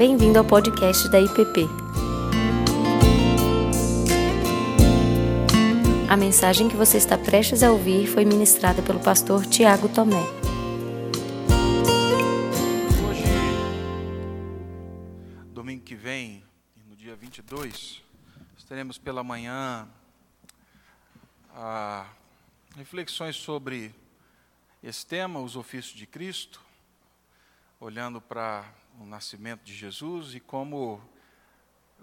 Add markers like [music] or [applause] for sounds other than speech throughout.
Bem-vindo ao podcast da IPP. A mensagem que você está prestes a ouvir foi ministrada pelo pastor Tiago Tomé. Hoje, domingo que vem, no dia 22, teremos pela manhã ah, reflexões sobre esse tema, os ofícios de Cristo, olhando para o nascimento de Jesus e como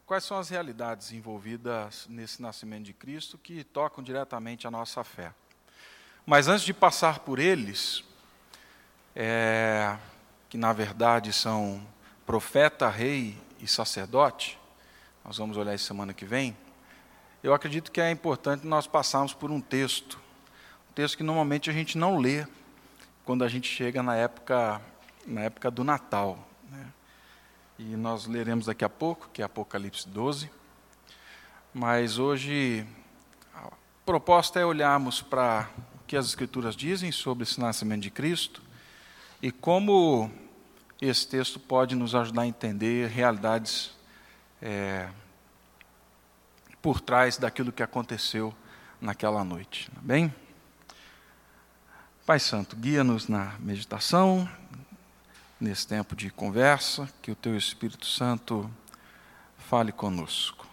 quais são as realidades envolvidas nesse nascimento de Cristo que tocam diretamente a nossa fé. Mas antes de passar por eles, é, que na verdade são profeta, rei e sacerdote, nós vamos olhar isso semana que vem, eu acredito que é importante nós passarmos por um texto, um texto que normalmente a gente não lê quando a gente chega na época, na época do Natal. E nós leremos daqui a pouco, que é Apocalipse 12. Mas hoje a proposta é olharmos para o que as Escrituras dizem sobre esse nascimento de Cristo e como esse texto pode nos ajudar a entender realidades é, por trás daquilo que aconteceu naquela noite. Tá bem? Pai Santo, guia-nos na meditação, nesse tempo de conversa, que o Teu Espírito Santo fale conosco.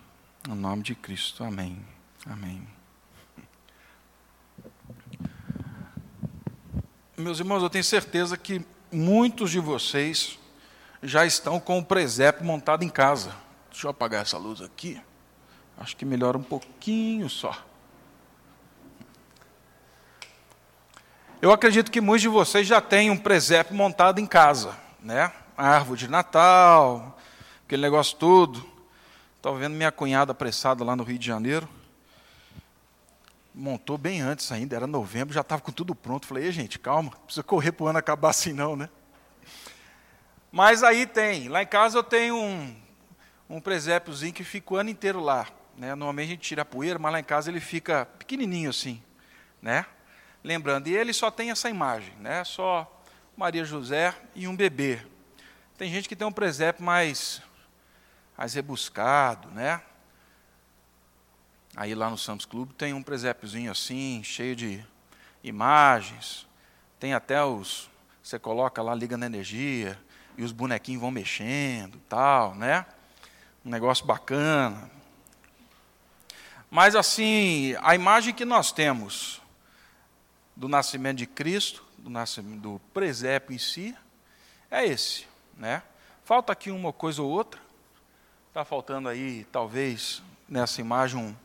No nome de Cristo, amém. Amém. Meus irmãos, eu tenho certeza que muitos de vocês já estão com o presépio montado em casa. Deixa eu apagar essa luz aqui. Acho que melhora um pouquinho só. Eu acredito que muitos de vocês já têm um presépio montado em casa, né? A árvore de Natal, aquele negócio todo. Estou vendo minha cunhada apressada lá no Rio de Janeiro. Montou bem antes ainda, era novembro, já estava com tudo pronto. Falei, gente, calma, precisa correr para o ano acabar assim não, né? Mas aí tem, lá em casa eu tenho um, um presépiozinho que fica o ano inteiro lá. Né? Normalmente a gente tira a poeira, mas lá em casa ele fica pequenininho assim, né? Lembrando. E ele só tem essa imagem, né? Só Maria José e um bebê. Tem gente que tem um presépio mais, mais rebuscado, né? Aí lá no Santos Clube tem um presépiozinho assim, cheio de imagens. Tem até os. Você coloca lá, liga na energia, e os bonequinhos vão mexendo, tal, né? Um negócio bacana. Mas assim, a imagem que nós temos do nascimento de Cristo, do, nascimento, do presépio em si, é esse. Né? Falta aqui uma coisa ou outra. Está faltando aí, talvez, nessa imagem, um,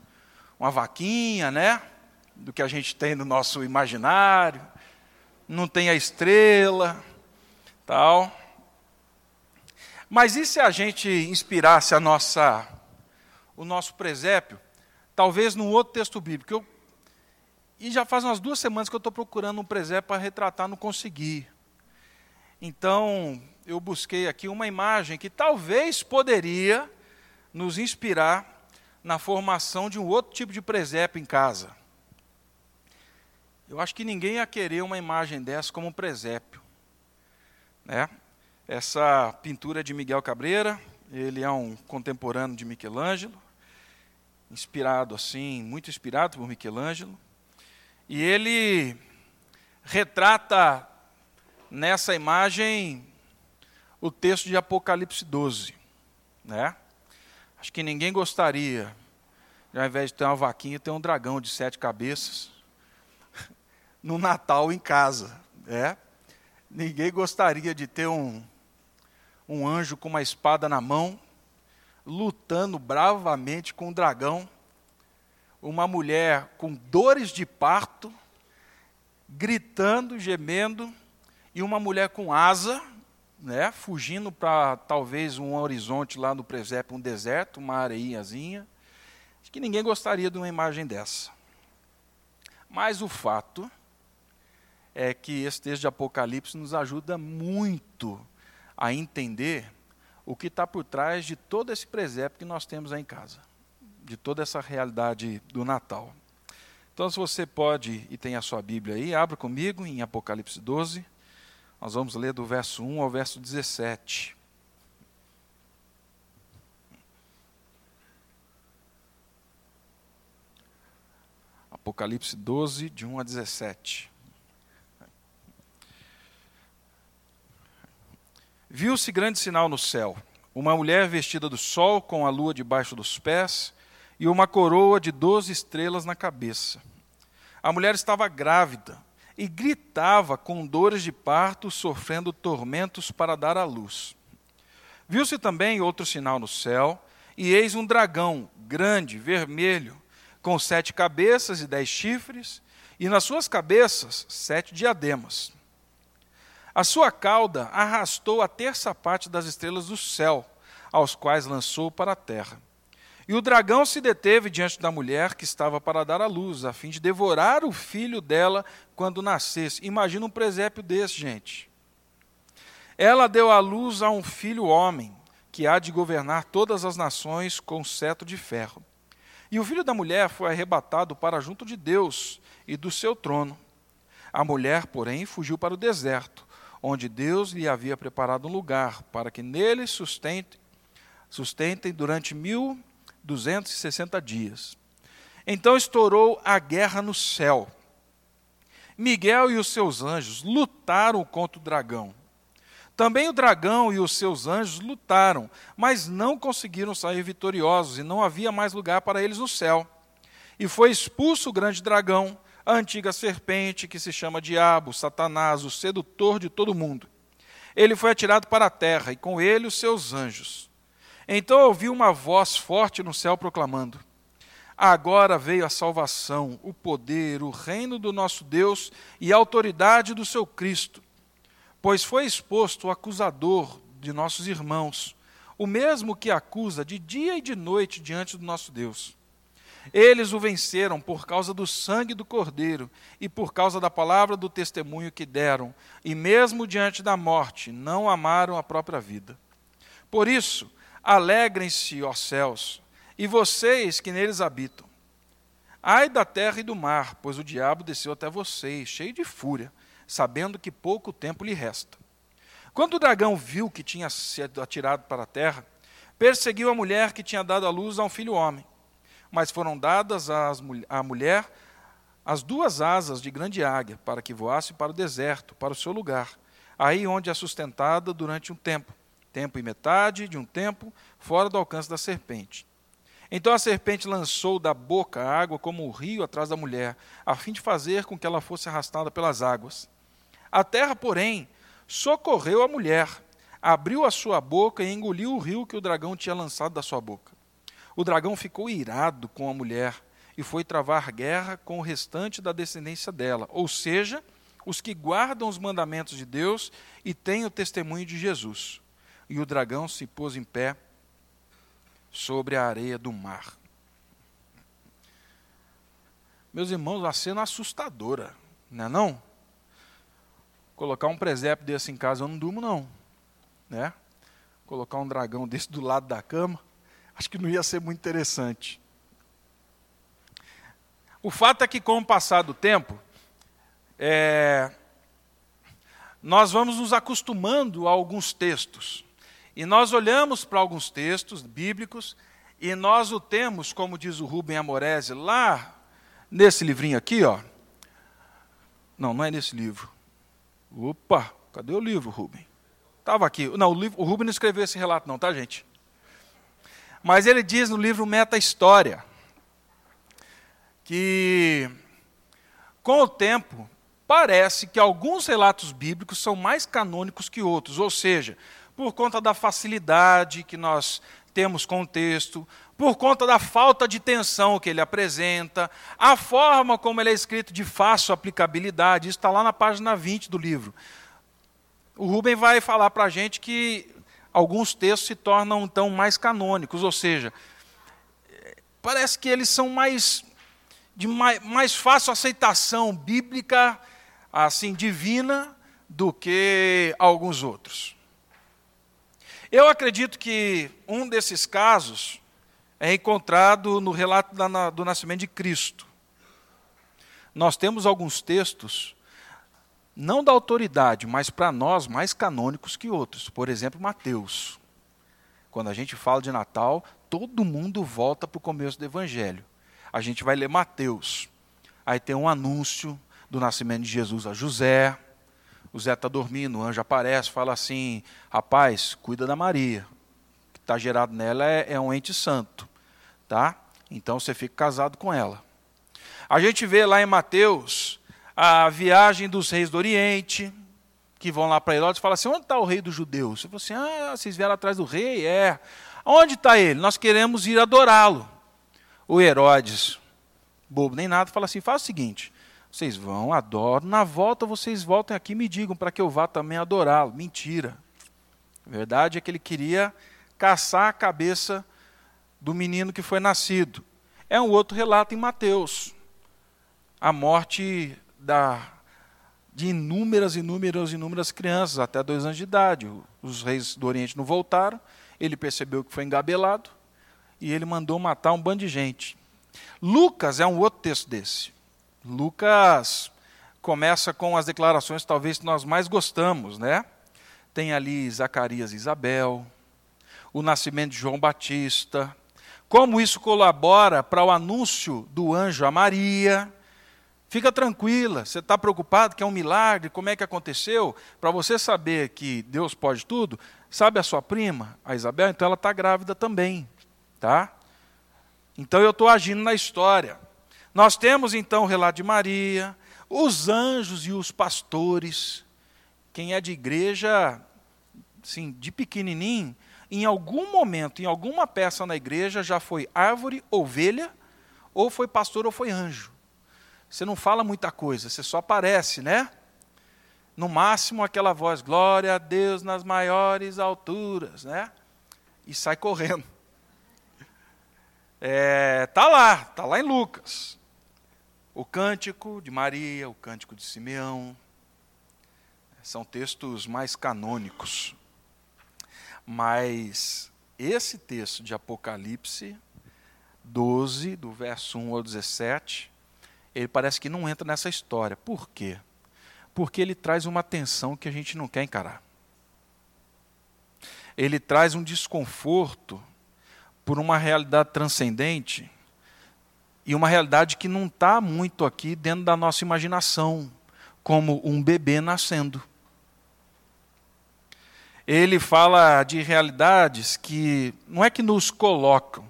uma vaquinha, né? Do que a gente tem no nosso imaginário. Não tem a estrela, tal. Mas e se a gente inspirasse a nossa, o nosso presépio, talvez num outro texto bíblico? Eu e já faz umas duas semanas que eu estou procurando um presépio para retratar, não consegui. Então, eu busquei aqui uma imagem que talvez poderia nos inspirar na formação de um outro tipo de presépio em casa. Eu acho que ninguém ia querer uma imagem dessa como um presépio. Né? Essa pintura é de Miguel Cabreira, ele é um contemporâneo de Michelangelo, inspirado assim, muito inspirado por Michelangelo. E ele retrata nessa imagem o texto de Apocalipse 12. Né? Acho que ninguém gostaria, ao invés de ter uma vaquinha, ter um dragão de sete cabeças [laughs] no Natal em casa. Né? Ninguém gostaria de ter um, um anjo com uma espada na mão, lutando bravamente com um dragão uma mulher com dores de parto, gritando, gemendo, e uma mulher com asa, né, fugindo para talvez um horizonte lá no presépio, um deserto, uma areinhazinha. Acho que ninguém gostaria de uma imagem dessa. Mas o fato é que esse texto de Apocalipse nos ajuda muito a entender o que está por trás de todo esse presépio que nós temos aí em casa de toda essa realidade do Natal. Então, se você pode e tem a sua Bíblia aí, abra comigo em Apocalipse 12. Nós vamos ler do verso 1 ao verso 17. Apocalipse 12, de 1 a 17. Viu-se grande sinal no céu: uma mulher vestida do sol, com a lua debaixo dos pés e uma coroa de doze estrelas na cabeça. A mulher estava grávida e gritava com dores de parto, sofrendo tormentos para dar à luz. Viu-se também outro sinal no céu, e eis um dragão grande, vermelho, com sete cabeças e dez chifres, e nas suas cabeças sete diademas. A sua cauda arrastou a terça parte das estrelas do céu, aos quais lançou para a terra. E o dragão se deteve diante da mulher que estava para dar à luz, a fim de devorar o filho dela quando nascesse. Imagina um presépio desse, gente. Ela deu à luz a um filho homem, que há de governar todas as nações com cetro de ferro. E o filho da mulher foi arrebatado para junto de Deus e do seu trono. A mulher, porém, fugiu para o deserto onde Deus lhe havia preparado um lugar para que nele sustente, sustentem durante mil duzentos e sessenta dias. Então estourou a guerra no céu. Miguel e os seus anjos lutaram contra o dragão. Também o dragão e os seus anjos lutaram, mas não conseguiram sair vitoriosos, e não havia mais lugar para eles no céu. E foi expulso o grande dragão, a antiga serpente que se chama Diabo, Satanás, o sedutor de todo mundo. Ele foi atirado para a terra e com ele os seus anjos. Então ouvi uma voz forte no céu proclamando: Agora veio a salvação, o poder, o reino do nosso Deus e a autoridade do seu Cristo. Pois foi exposto o acusador de nossos irmãos, o mesmo que acusa de dia e de noite diante do nosso Deus. Eles o venceram por causa do sangue do Cordeiro e por causa da palavra do testemunho que deram, e mesmo diante da morte, não amaram a própria vida. Por isso, alegrem-se, ó céus, e vocês que neles habitam. Ai da terra e do mar, pois o diabo desceu até vocês, cheio de fúria, sabendo que pouco tempo lhe resta. Quando o dragão viu que tinha sido atirado para a terra, perseguiu a mulher que tinha dado à luz a um filho homem mas foram dadas à mulher as duas asas de grande águia, para que voasse para o deserto, para o seu lugar, aí onde é sustentada durante um tempo, tempo e metade de um tempo, fora do alcance da serpente. Então a serpente lançou da boca a água como o rio atrás da mulher, a fim de fazer com que ela fosse arrastada pelas águas. A terra, porém, socorreu a mulher, abriu a sua boca e engoliu o rio que o dragão tinha lançado da sua boca. O dragão ficou irado com a mulher e foi travar guerra com o restante da descendência dela, ou seja, os que guardam os mandamentos de Deus e têm o testemunho de Jesus. E o dragão se pôs em pé sobre a areia do mar. Meus irmãos, uma cena assustadora, não é não? Colocar um presépio desse em casa eu não durmo não, né? Colocar um dragão [laughs] desse do lado da cama, acho que não ia ser muito interessante. O fato é que, com o passar do tempo, é, nós vamos nos acostumando a alguns textos. E nós olhamos para alguns textos bíblicos e nós o temos, como diz o Rubem Amorese, lá nesse livrinho aqui, ó. Não, não é nesse livro. Opa, cadê o livro, Rubem? Estava aqui. Não, o, livro, o Rubem não escreveu esse relato, não, tá, gente? Mas ele diz no livro Meta História que, com o tempo, parece que alguns relatos bíblicos são mais canônicos que outros, ou seja, por conta da facilidade que nós temos com o texto, por conta da falta de tensão que ele apresenta, a forma como ele é escrito de fácil aplicabilidade, isso está lá na página 20 do livro. O Rubem vai falar para a gente que alguns textos se tornam então mais canônicos, ou seja, parece que eles são mais de mais, mais fácil aceitação bíblica, assim divina, do que alguns outros. Eu acredito que um desses casos é encontrado no relato do nascimento de Cristo. Nós temos alguns textos não da autoridade, mas para nós mais canônicos que outros. Por exemplo, Mateus. Quando a gente fala de Natal, todo mundo volta para o começo do Evangelho. A gente vai ler Mateus. Aí tem um anúncio do nascimento de Jesus a José. O Zé está dormindo, o anjo aparece, fala assim: rapaz, cuida da Maria. O que está gerado nela é, é um ente santo. Tá? Então você fica casado com ela. A gente vê lá em Mateus a viagem dos reis do Oriente, que vão lá para Herodes e falam assim: onde está o rei dos judeus? Você fala assim: ah, vocês vieram atrás do rei? É. Onde está ele? Nós queremos ir adorá-lo. O Herodes, bobo nem nada, fala assim: faz o seguinte, vocês vão, adoram, na volta vocês voltem aqui e me digam para que eu vá também adorá-lo. Mentira. A verdade é que ele queria caçar a cabeça do menino que foi nascido. É um outro relato em Mateus. A morte da, de inúmeras, inúmeras, inúmeras crianças, até dois anos de idade. Os reis do Oriente não voltaram, ele percebeu que foi engabelado e ele mandou matar um bando de gente. Lucas é um outro texto desse. Lucas começa com as declarações talvez que nós mais gostamos, né? Tem ali Zacarias e Isabel, o nascimento de João Batista, como isso colabora para o anúncio do anjo a Maria. Fica tranquila, você está preocupado que é um milagre, como é que aconteceu? Para você saber que Deus pode tudo, sabe a sua prima, a Isabel? Então ela está grávida também, tá? Então eu estou agindo na história. Nós temos então o relato de Maria, os anjos e os pastores. Quem é de igreja, sim, de pequenininho, em algum momento, em alguma peça na igreja, já foi árvore, ovelha, ou foi pastor ou foi anjo. Você não fala muita coisa, você só aparece, né? No máximo aquela voz, glória a Deus nas maiores alturas, né? E sai correndo. É, tá lá, tá lá em Lucas o cântico de Maria, o cântico de Simeão. São textos mais canônicos. Mas esse texto de Apocalipse 12, do verso 1 ao 17, ele parece que não entra nessa história. Por quê? Porque ele traz uma tensão que a gente não quer encarar. Ele traz um desconforto por uma realidade transcendente e uma realidade que não está muito aqui dentro da nossa imaginação, como um bebê nascendo. Ele fala de realidades que não é que nos colocam,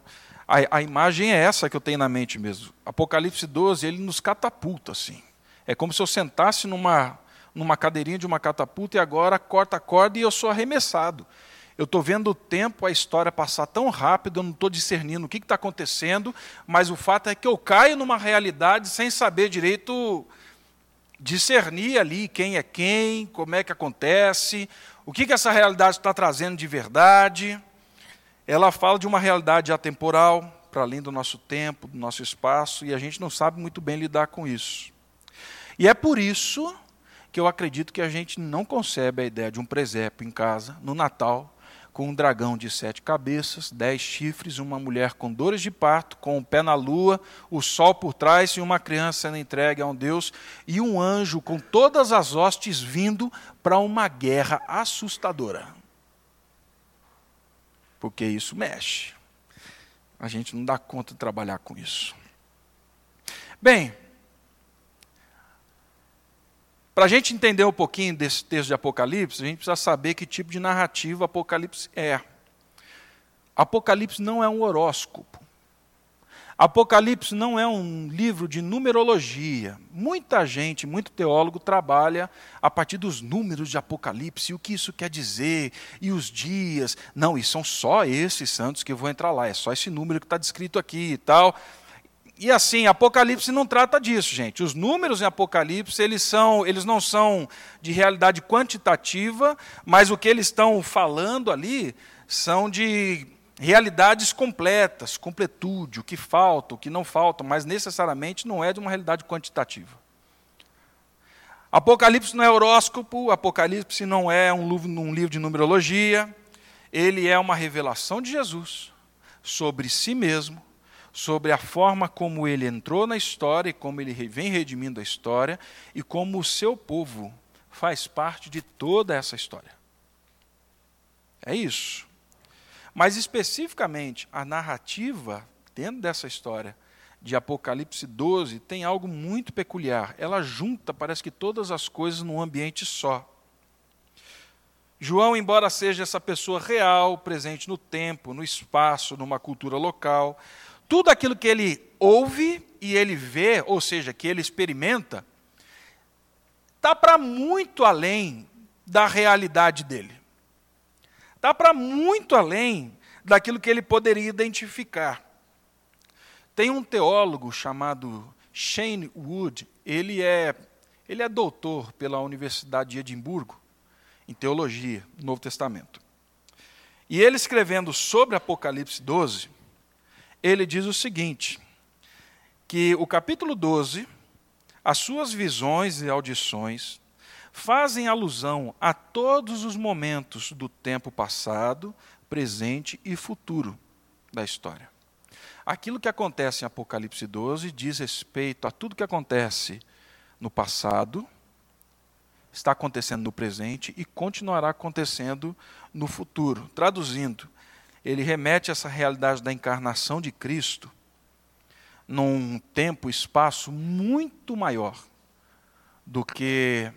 a, a imagem é essa que eu tenho na mente mesmo. Apocalipse 12, ele nos catapulta assim. É como se eu sentasse numa, numa cadeirinha de uma catapulta e agora corta a corda e eu sou arremessado. Eu estou vendo o tempo, a história passar tão rápido, eu não estou discernindo o que está acontecendo, mas o fato é que eu caio numa realidade sem saber direito discernir ali quem é quem, como é que acontece, o que, que essa realidade está trazendo de verdade. Ela fala de uma realidade atemporal, para além do nosso tempo, do nosso espaço, e a gente não sabe muito bem lidar com isso. E é por isso que eu acredito que a gente não concebe a ideia de um presépio em casa, no Natal, com um dragão de sete cabeças, dez chifres, uma mulher com dores de parto, com o pé na lua, o sol por trás e uma criança sendo entregue a um Deus, e um anjo com todas as hostes vindo para uma guerra assustadora. Porque isso mexe. A gente não dá conta de trabalhar com isso. Bem, para a gente entender um pouquinho desse texto de Apocalipse, a gente precisa saber que tipo de narrativa Apocalipse é. Apocalipse não é um horóscopo. Apocalipse não é um livro de numerologia. Muita gente, muito teólogo trabalha a partir dos números de Apocalipse, e o que isso quer dizer, e os dias. Não, e são só esses santos que vão entrar lá, é só esse número que está descrito aqui e tal. E assim, Apocalipse não trata disso, gente. Os números em Apocalipse, eles, são, eles não são de realidade quantitativa, mas o que eles estão falando ali são de realidades completas, completude, o que falta, o que não falta, mas necessariamente não é de uma realidade quantitativa. Apocalipse não é horóscopo, Apocalipse não é um um livro de numerologia, ele é uma revelação de Jesus sobre si mesmo, sobre a forma como ele entrou na história e como ele vem redimindo a história e como o seu povo faz parte de toda essa história. É isso. Mas especificamente a narrativa dentro dessa história de Apocalipse 12 tem algo muito peculiar. Ela junta, parece que todas as coisas num ambiente só. João, embora seja essa pessoa real, presente no tempo, no espaço, numa cultura local, tudo aquilo que ele ouve e ele vê, ou seja, que ele experimenta, está para muito além da realidade dele. Está para muito além daquilo que ele poderia identificar. Tem um teólogo chamado Shane Wood, ele é, ele é doutor pela Universidade de Edimburgo, em teologia, no Novo Testamento. E ele escrevendo sobre Apocalipse 12, ele diz o seguinte: que o capítulo 12, as suas visões e audições fazem alusão a todos os momentos do tempo passado, presente e futuro da história. Aquilo que acontece em Apocalipse 12 diz respeito a tudo que acontece no passado, está acontecendo no presente e continuará acontecendo no futuro. Traduzindo, ele remete a essa realidade da encarnação de Cristo num tempo e espaço muito maior do que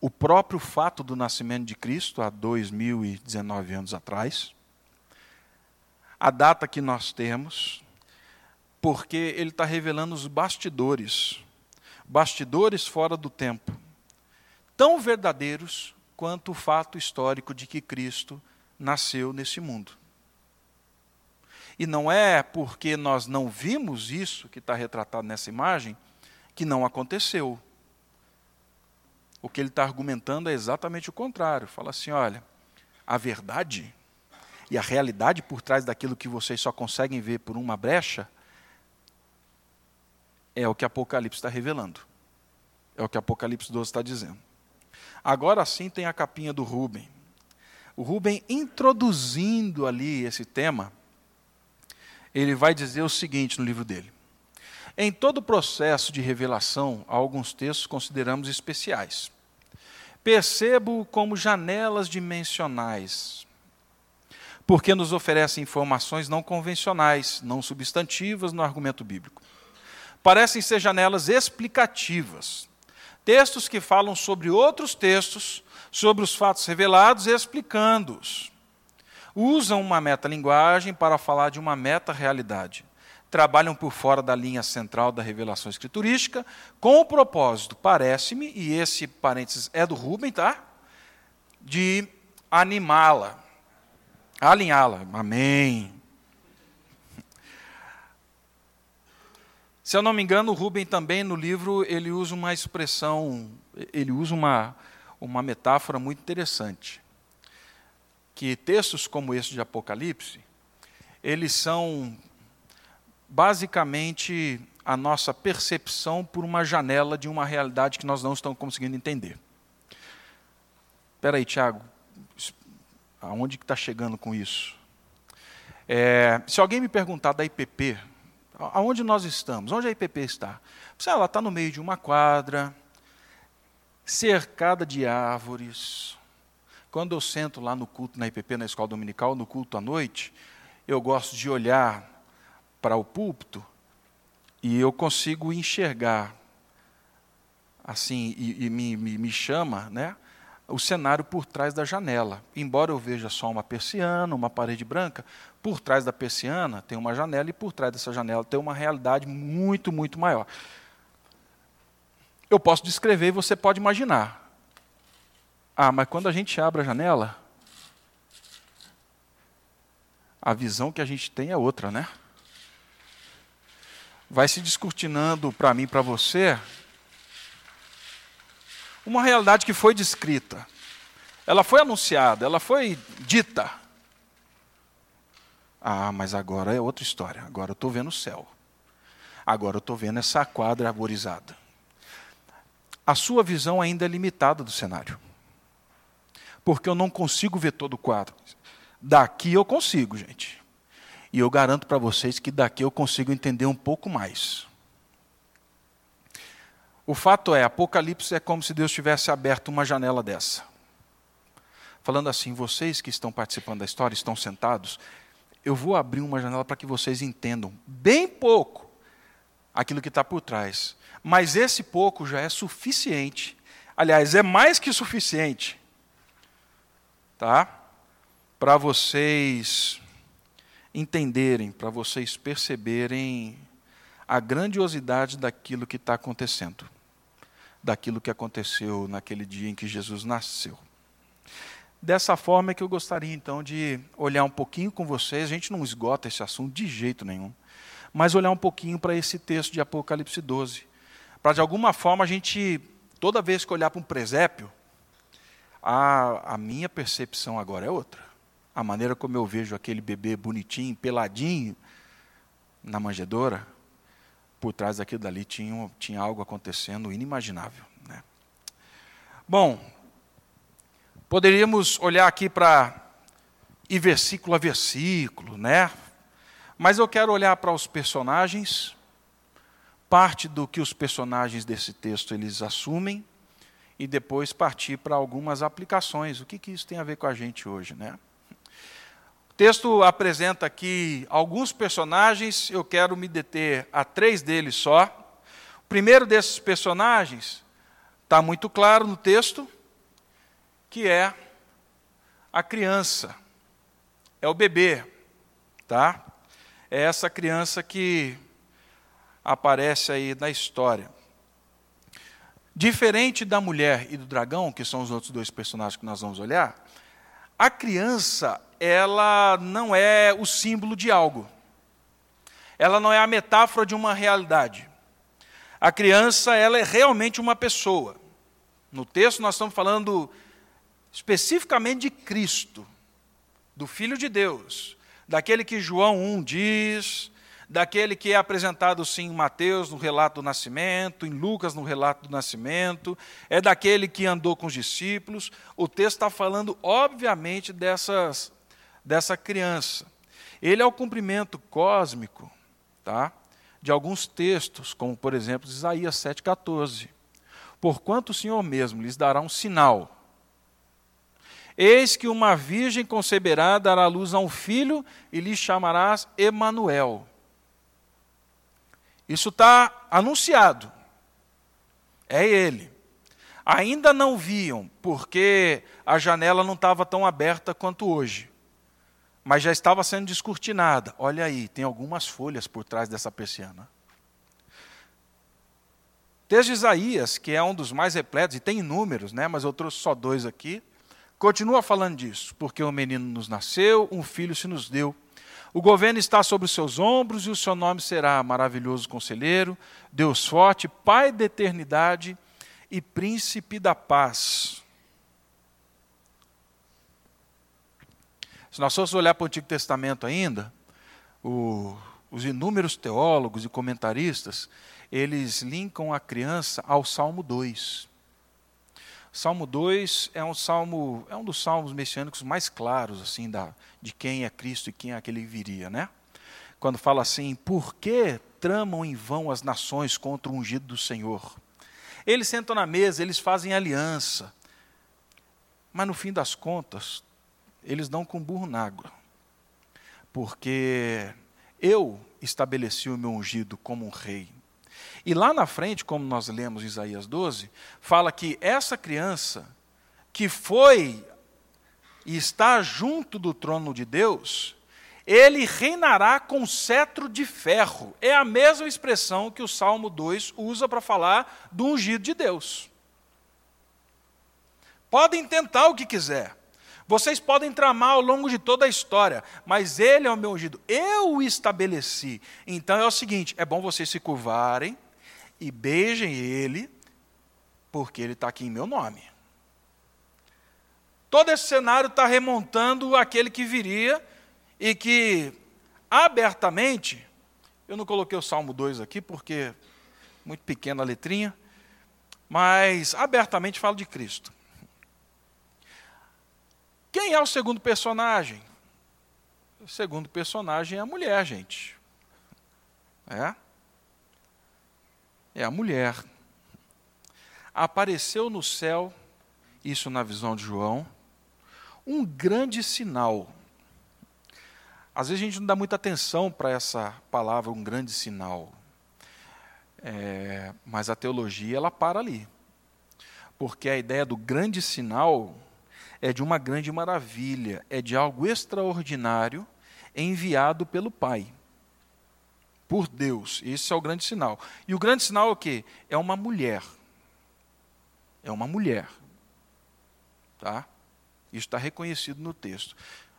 o próprio fato do nascimento de Cristo há 2019 anos atrás a data que nós temos, porque ele está revelando os bastidores bastidores fora do tempo tão verdadeiros quanto o fato histórico de que Cristo nasceu nesse mundo. E não é porque nós não vimos isso que está retratado nessa imagem que não aconteceu. O que ele está argumentando é exatamente o contrário. Fala assim: olha, a verdade e a realidade por trás daquilo que vocês só conseguem ver por uma brecha, é o que Apocalipse está revelando. É o que Apocalipse 12 está dizendo. Agora sim tem a capinha do Rubem. O Rubem introduzindo ali esse tema, ele vai dizer o seguinte no livro dele. Em todo o processo de revelação, alguns textos consideramos especiais. Percebo como janelas dimensionais porque nos oferece informações não convencionais, não substantivas no argumento bíblico. Parecem ser janelas explicativas, textos que falam sobre outros textos, sobre os fatos revelados, explicando-os. Usam uma metalinguagem para falar de uma meta-realidade. Trabalham por fora da linha central da revelação escriturística, com o propósito, parece-me, e esse parênteses é do Rubem, tá? De animá-la, alinhá-la. Amém. Se eu não me engano, o Rubem também no livro ele usa uma expressão, ele usa uma, uma metáfora muito interessante. Que textos como esse de Apocalipse, eles são basicamente a nossa percepção por uma janela de uma realidade que nós não estamos conseguindo entender. Espera aí, Tiago, Aonde que está chegando com isso? É, se alguém me perguntar da IPP, aonde nós estamos? Onde a IPP está? Você, ela está no meio de uma quadra, cercada de árvores. Quando eu sento lá no culto na IPP, na escola dominical, no culto à noite, eu gosto de olhar para o púlpito e eu consigo enxergar assim e, e me, me, me, chama, né? o cenário por trás da janela. Embora eu veja só uma persiana, uma parede branca, por trás da persiana tem uma janela e por trás dessa janela tem uma realidade muito, muito maior. Eu posso descrever e você pode imaginar. Ah, mas quando a gente abre a janela, a visão que a gente tem é outra, né? Vai se descortinando para mim, para você, uma realidade que foi descrita. Ela foi anunciada, ela foi dita. Ah, mas agora é outra história. Agora eu estou vendo o céu. Agora eu estou vendo essa quadra arborizada. A sua visão ainda é limitada do cenário. Porque eu não consigo ver todo o quadro. Daqui eu consigo, gente. E eu garanto para vocês que daqui eu consigo entender um pouco mais. O fato é, Apocalipse é como se Deus tivesse aberto uma janela dessa. Falando assim, vocês que estão participando da história, estão sentados, eu vou abrir uma janela para que vocês entendam bem pouco aquilo que está por trás. Mas esse pouco já é suficiente. Aliás, é mais que suficiente. Tá? Para vocês entenderem, para vocês perceberem a grandiosidade daquilo que está acontecendo, daquilo que aconteceu naquele dia em que Jesus nasceu. Dessa forma é que eu gostaria então de olhar um pouquinho com vocês, a gente não esgota esse assunto de jeito nenhum, mas olhar um pouquinho para esse texto de Apocalipse 12, para de alguma forma a gente, toda vez que olhar para um presépio, a, a minha percepção agora é outra. A maneira como eu vejo aquele bebê bonitinho, peladinho, na manjedoura, por trás daquilo dali tinha, tinha algo acontecendo inimaginável. Né? Bom, poderíamos olhar aqui para ir versículo a versículo, né? Mas eu quero olhar para os personagens, parte do que os personagens desse texto eles assumem, e depois partir para algumas aplicações. O que, que isso tem a ver com a gente hoje, né? O texto apresenta aqui alguns personagens, eu quero me deter a três deles só. O primeiro desses personagens está muito claro no texto, que é a criança, é o bebê, tá? É essa criança que aparece aí na história. Diferente da mulher e do dragão, que são os outros dois personagens que nós vamos olhar, a criança, ela não é o símbolo de algo. Ela não é a metáfora de uma realidade. A criança, ela é realmente uma pessoa. No texto nós estamos falando especificamente de Cristo, do Filho de Deus, daquele que João 1 diz, daquele que é apresentado sim em Mateus no relato do nascimento, em Lucas no relato do nascimento, é daquele que andou com os discípulos. O texto está falando, obviamente, dessas, dessa criança. Ele é o cumprimento cósmico tá, de alguns textos, como por exemplo Isaías 7,14. Porquanto o Senhor mesmo lhes dará um sinal. Eis que uma virgem conceberá, dará luz a um filho, e lhe chamarás Emanuel isso está anunciado. É ele. Ainda não viam, porque a janela não estava tão aberta quanto hoje. Mas já estava sendo descortinada. Olha aí, tem algumas folhas por trás dessa persiana. Texto de Isaías, que é um dos mais repletos, e tem inúmeros, né, mas eu trouxe só dois aqui, continua falando disso. Porque um menino nos nasceu, um filho se nos deu o governo está sobre os seus ombros e o seu nome será maravilhoso conselheiro, Deus forte, Pai da eternidade e príncipe da paz. Se nós fôssemos olhar para o Antigo Testamento ainda, o, os inúmeros teólogos e comentaristas, eles linkam a criança ao Salmo 2. Salmo 2 é um salmo, é um dos salmos messiânicos mais claros assim da de quem é Cristo e quem é aquele que viria, né? Quando fala assim: "Por que tramam em vão as nações contra o ungido do Senhor?" Eles sentam na mesa, eles fazem aliança. Mas no fim das contas, eles dão com burro na água. Porque eu estabeleci o meu ungido como um rei. E lá na frente, como nós lemos em Isaías 12, fala que essa criança que foi e está junto do trono de Deus, ele reinará com cetro de ferro. É a mesma expressão que o Salmo 2 usa para falar do ungido de Deus. Podem tentar o que quiser. Vocês podem tramar ao longo de toda a história, mas ele é o meu ungido. Eu o estabeleci. Então é o seguinte: é bom vocês se curvarem, e beijem ele, porque ele está aqui em meu nome. Todo esse cenário está remontando aquele que viria e que abertamente, eu não coloquei o Salmo 2 aqui porque muito pequena a letrinha, mas abertamente fala de Cristo. Quem é o segundo personagem? O segundo personagem é a mulher, gente. É? É a mulher. Apareceu no céu, isso na visão de João, um grande sinal. às vezes a gente não dá muita atenção para essa palavra, um grande sinal. É, mas a teologia ela para ali. Porque a ideia do grande sinal é de uma grande maravilha, é de algo extraordinário enviado pelo Pai. Por Deus. Esse é o grande sinal. E o grande sinal é o quê? É uma mulher. É uma mulher. Tá? Isso está reconhecido no texto.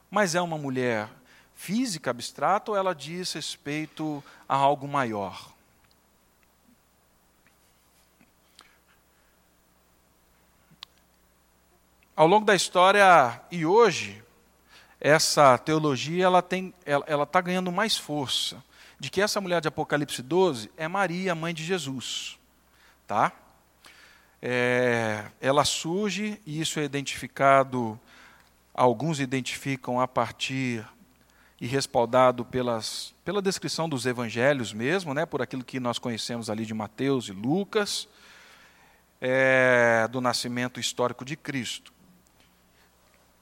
Mas é uma mulher física, abstrata, ou ela diz respeito a algo maior? Ao longo da história e hoje, essa teologia ela tem, ela está ganhando mais força de que essa mulher de Apocalipse 12 é Maria, mãe de Jesus, tá? É, ela surge e isso é identificado, alguns identificam a partir e respaldado pelas, pela descrição dos evangelhos mesmo, né, por aquilo que nós conhecemos ali de Mateus e Lucas, é, do nascimento histórico de Cristo.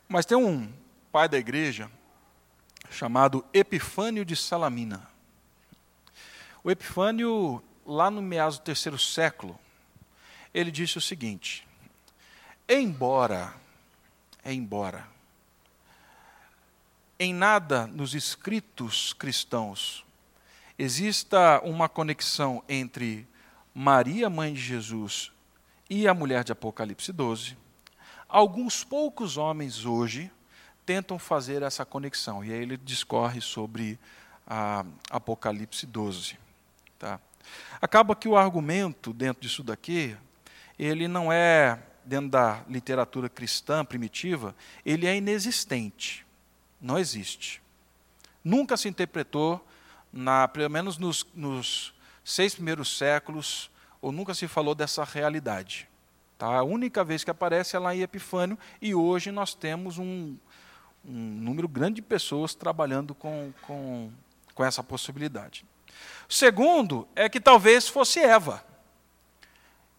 Mas tem um pai da igreja chamado Epifânio de Salamina. O Epifânio, lá no meados do terceiro século, ele disse o seguinte: embora, embora, em nada nos escritos cristãos exista uma conexão entre Maria, mãe de Jesus, e a mulher de Apocalipse 12, alguns poucos homens hoje tentam fazer essa conexão. E aí ele discorre sobre Apocalipse 12. Tá? Acaba que o argumento dentro disso daqui, ele não é, dentro da literatura cristã primitiva, ele é inexistente. Não existe. Nunca se interpretou, na, pelo menos nos, nos seis primeiros séculos, ou nunca se falou dessa realidade. Tá? A única vez que aparece é lá em Epifânio, e hoje nós temos um, um número grande de pessoas trabalhando com, com, com essa possibilidade. Segundo, é que talvez fosse Eva.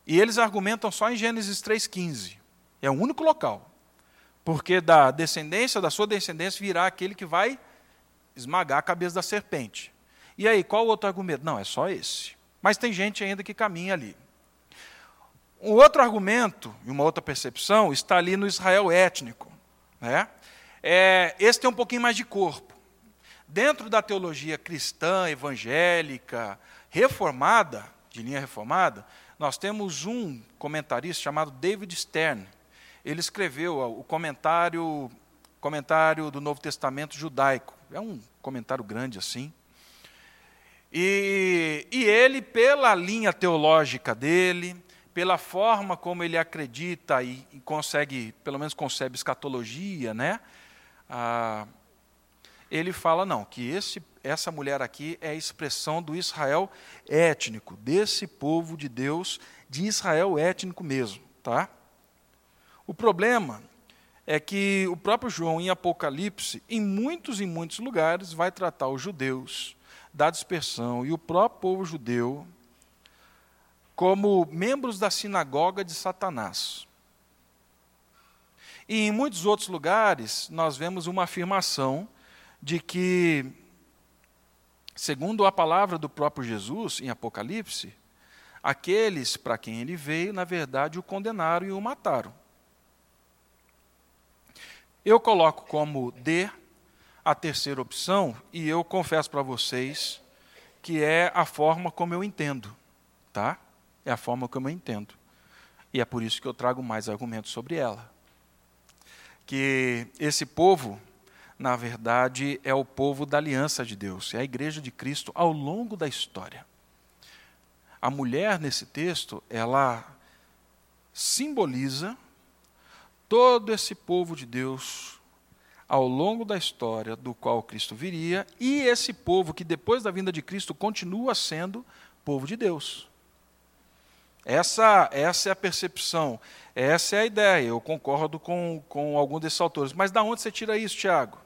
E eles argumentam só em Gênesis 3,15. É o único local. Porque da descendência, da sua descendência, virá aquele que vai esmagar a cabeça da serpente. E aí, qual o outro argumento? Não, é só esse. Mas tem gente ainda que caminha ali. Um outro argumento e uma outra percepção está ali no Israel étnico. Né? É, esse tem um pouquinho mais de corpo. Dentro da teologia cristã, evangélica, reformada, de linha reformada, nós temos um comentarista chamado David Stern. Ele escreveu o comentário, comentário do Novo Testamento judaico. É um comentário grande assim. E, e ele, pela linha teológica dele, pela forma como ele acredita e, consegue, pelo menos concebe escatologia, né? Ah, ele fala não, que esse, essa mulher aqui é a expressão do Israel étnico, desse povo de Deus, de Israel étnico mesmo, tá? O problema é que o próprio João em Apocalipse, em muitos e muitos lugares, vai tratar os judeus da dispersão e o próprio povo judeu como membros da sinagoga de Satanás. E em muitos outros lugares, nós vemos uma afirmação de que, segundo a palavra do próprio Jesus em Apocalipse, aqueles para quem ele veio, na verdade, o condenaram e o mataram. Eu coloco como D a terceira opção, e eu confesso para vocês que é a forma como eu entendo, tá? É a forma como eu entendo. E é por isso que eu trago mais argumentos sobre ela. Que esse povo, na verdade, é o povo da aliança de Deus, é a igreja de Cristo ao longo da história. A mulher, nesse texto, ela simboliza todo esse povo de Deus ao longo da história do qual Cristo viria, e esse povo que depois da vinda de Cristo continua sendo povo de Deus. Essa, essa é a percepção, essa é a ideia. Eu concordo com, com algum desses autores. Mas da onde você tira isso, Tiago?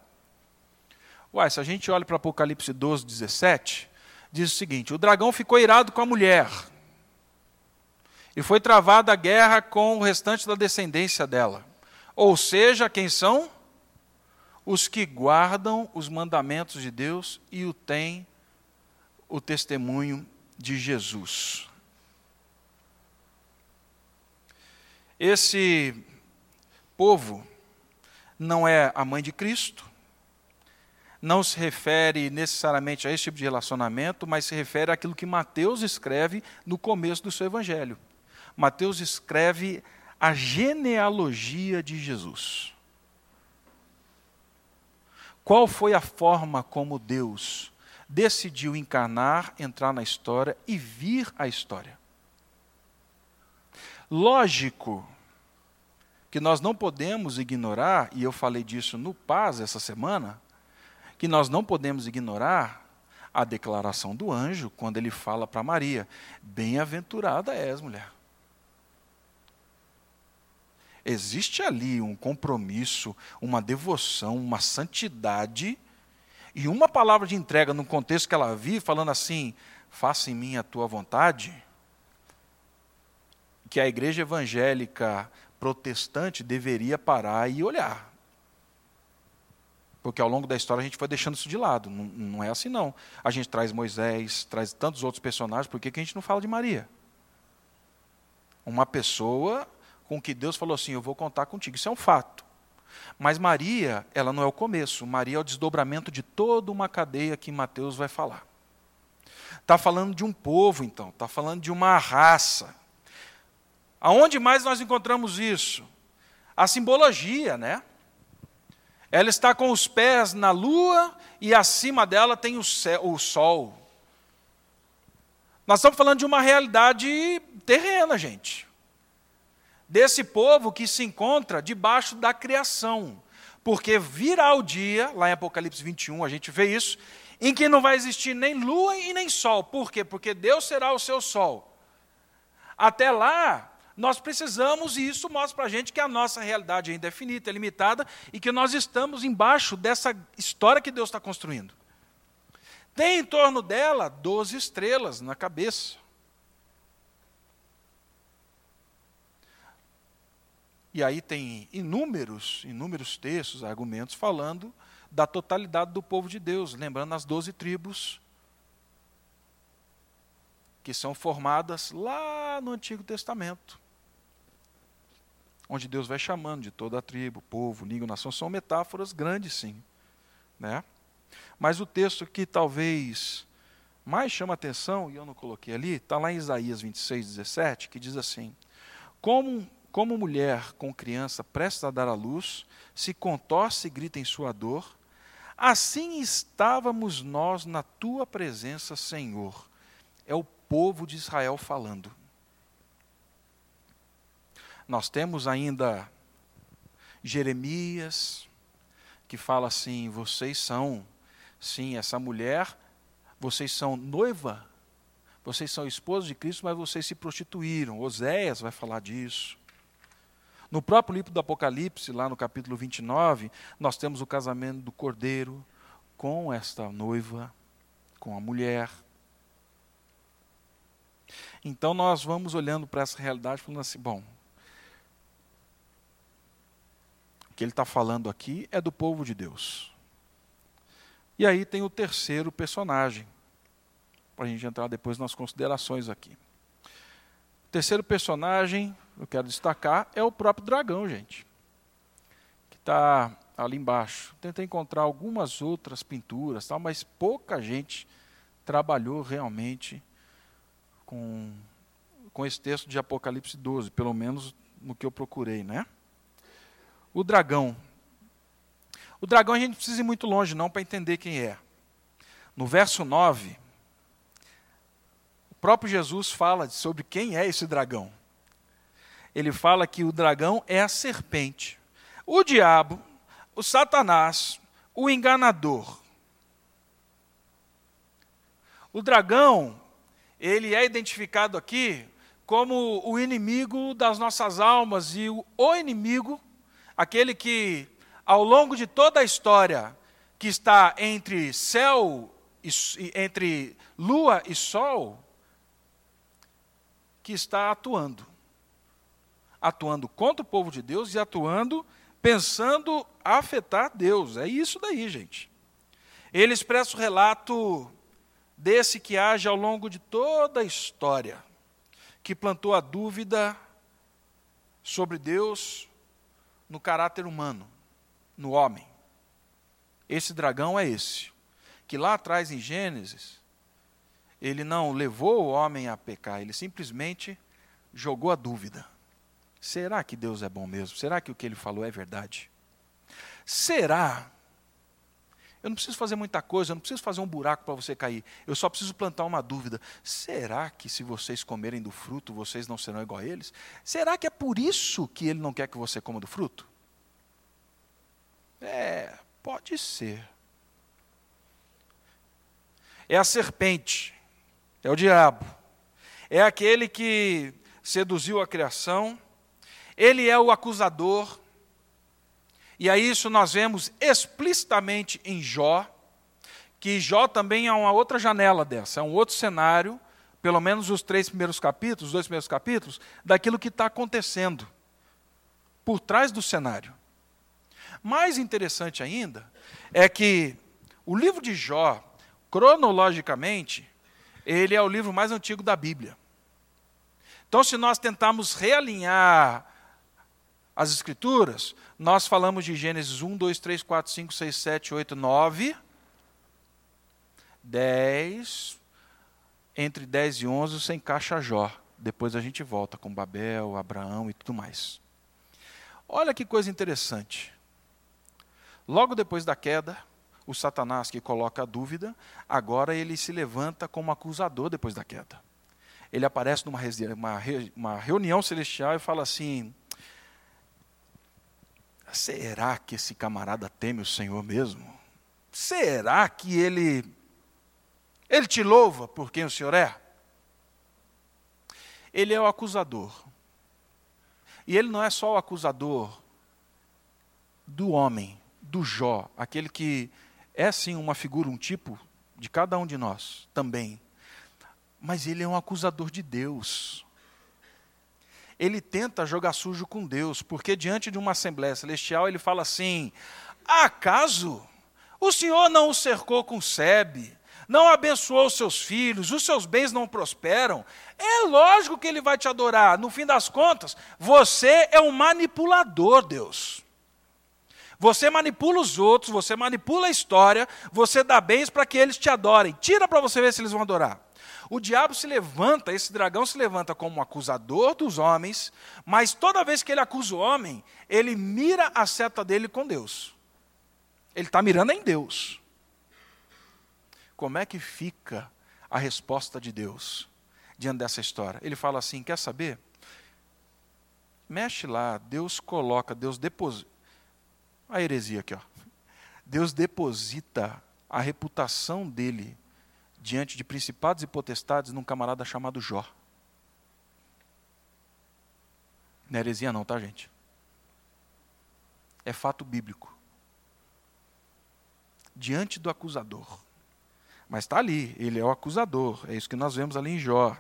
Uai, se a gente olha para Apocalipse 12, 17, diz o seguinte: o dragão ficou irado com a mulher, e foi travada a guerra com o restante da descendência dela. Ou seja, quem são? os que guardam os mandamentos de Deus e o têm o testemunho de Jesus. Esse povo não é a mãe de Cristo, não se refere necessariamente a esse tipo de relacionamento, mas se refere àquilo que Mateus escreve no começo do seu evangelho. Mateus escreve a genealogia de Jesus. Qual foi a forma como Deus decidiu encarnar, entrar na história e vir à história? Lógico que nós não podemos ignorar, e eu falei disso no Paz essa semana, que nós não podemos ignorar a declaração do anjo quando ele fala para Maria: Bem-aventurada és, mulher. Existe ali um compromisso, uma devoção, uma santidade e uma palavra de entrega no contexto que ela vive, falando assim: faça em mim a tua vontade, que a igreja evangélica protestante deveria parar e olhar. Porque ao longo da história a gente foi deixando isso de lado. Não, não é assim, não. A gente traz Moisés, traz tantos outros personagens, por que a gente não fala de Maria? Uma pessoa com que Deus falou assim: Eu vou contar contigo. Isso é um fato. Mas Maria, ela não é o começo. Maria é o desdobramento de toda uma cadeia que Mateus vai falar. Está falando de um povo, então. Está falando de uma raça. Aonde mais nós encontramos isso? A simbologia, né? Ela está com os pés na lua e acima dela tem o, céu, o sol. Nós estamos falando de uma realidade terrena, gente. Desse povo que se encontra debaixo da criação. Porque virá o dia, lá em Apocalipse 21, a gente vê isso, em que não vai existir nem lua e nem sol. Por quê? Porque Deus será o seu sol. Até lá, nós precisamos, e isso mostra para a gente que a nossa realidade ainda é finita, é limitada, e que nós estamos embaixo dessa história que Deus está construindo. Tem em torno dela 12 estrelas na cabeça. E aí tem inúmeros, inúmeros textos, argumentos falando da totalidade do povo de Deus, lembrando as doze tribos que são formadas lá no Antigo Testamento onde Deus vai chamando de toda a tribo, povo, língua, nação, são metáforas grandes, sim. Né? Mas o texto que talvez mais chama atenção, e eu não coloquei ali, está lá em Isaías 26, 17, que diz assim: Como, como mulher com criança presta a dar à luz, se contorce e grita em sua dor, assim estávamos nós na tua presença, Senhor. É o povo de Israel falando. Nós temos ainda Jeremias, que fala assim: vocês são, sim, essa mulher, vocês são noiva, vocês são esposos de Cristo, mas vocês se prostituíram. Oséias vai falar disso. No próprio livro do Apocalipse, lá no capítulo 29, nós temos o casamento do cordeiro com esta noiva, com a mulher. Então nós vamos olhando para essa realidade falando assim: bom, que ele está falando aqui é do povo de Deus. E aí tem o terceiro personagem, para a gente entrar depois nas considerações aqui. O terceiro personagem, eu quero destacar, é o próprio dragão, gente, que está ali embaixo. Tentei encontrar algumas outras pinturas, tal, mas pouca gente trabalhou realmente com, com esse texto de Apocalipse 12, pelo menos no que eu procurei, né? O dragão. O dragão a gente precisa ir muito longe não para entender quem é. No verso 9, o próprio Jesus fala sobre quem é esse dragão. Ele fala que o dragão é a serpente. O diabo, o Satanás, o enganador. O dragão, ele é identificado aqui como o inimigo das nossas almas e o, o inimigo aquele que, ao longo de toda a história, que está entre céu, e, entre lua e sol, que está atuando. Atuando contra o povo de Deus e atuando pensando afetar Deus. É isso daí, gente. Ele expressa o relato desse que age ao longo de toda a história, que plantou a dúvida sobre Deus no caráter humano, no homem. Esse dragão é esse, que lá atrás em Gênesis, ele não levou o homem a pecar, ele simplesmente jogou a dúvida. Será que Deus é bom mesmo? Será que o que ele falou é verdade? Será? Eu não preciso fazer muita coisa, eu não preciso fazer um buraco para você cair. Eu só preciso plantar uma dúvida. Será que se vocês comerem do fruto, vocês não serão igual a eles? Será que é por isso que ele não quer que você coma do fruto? É, pode ser. É a serpente, é o diabo, é aquele que seduziu a criação, ele é o acusador, e a isso nós vemos explicitamente em Jó, que Jó também é uma outra janela dessa, é um outro cenário, pelo menos os três primeiros capítulos, os dois primeiros capítulos, daquilo que está acontecendo por trás do cenário. Mais interessante ainda é que o livro de Jó, cronologicamente, ele é o livro mais antigo da Bíblia. Então, se nós tentarmos realinhar as Escrituras, nós falamos de Gênesis 1, 2, 3, 4, 5, 6, 7, 8, 9, 10, entre 10 e 11 você encaixa Jó. Depois a gente volta com Babel, Abraão e tudo mais. Olha que coisa interessante. Logo depois da queda, o Satanás que coloca a dúvida, agora ele se levanta como acusador depois da queda. Ele aparece numa uma, uma reunião celestial e fala assim: Será que esse camarada teme o Senhor mesmo? Será que ele ele te louva por quem o Senhor é? Ele é o acusador. E ele não é só o acusador do homem, do Jó, aquele que é sim uma figura, um tipo de cada um de nós também. Mas ele é um acusador de Deus ele tenta jogar sujo com Deus, porque diante de uma Assembleia Celestial ele fala assim: acaso o Senhor não o cercou com sebe, não abençoou os seus filhos, os seus bens não prosperam? É lógico que ele vai te adorar. No fim das contas, você é um manipulador, Deus. Você manipula os outros, você manipula a história, você dá bens para que eles te adorem. Tira para você ver se eles vão adorar. O diabo se levanta, esse dragão se levanta como acusador dos homens, mas toda vez que ele acusa o homem, ele mira a seta dele com Deus. Ele está mirando em Deus. Como é que fica a resposta de Deus diante dessa história? Ele fala assim: quer saber? Mexe lá, Deus coloca, Deus deposita. A heresia aqui, ó. Deus deposita a reputação dele diante de principados e potestades num camarada chamado Jó. Não é heresia não, tá gente? É fato bíblico. Diante do acusador. Mas está ali, ele é o acusador. É isso que nós vemos ali em Jó.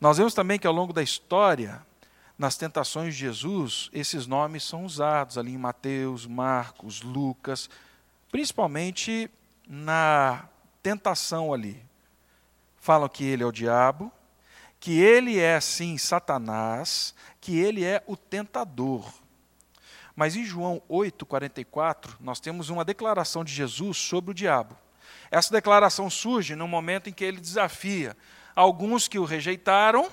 Nós vemos também que ao longo da história, nas tentações de Jesus, esses nomes são usados ali em Mateus, Marcos, Lucas, principalmente na tentação ali. Falam que ele é o diabo, que ele é sim Satanás, que ele é o tentador. Mas em João 8:44, nós temos uma declaração de Jesus sobre o diabo. Essa declaração surge no momento em que ele desafia alguns que o rejeitaram,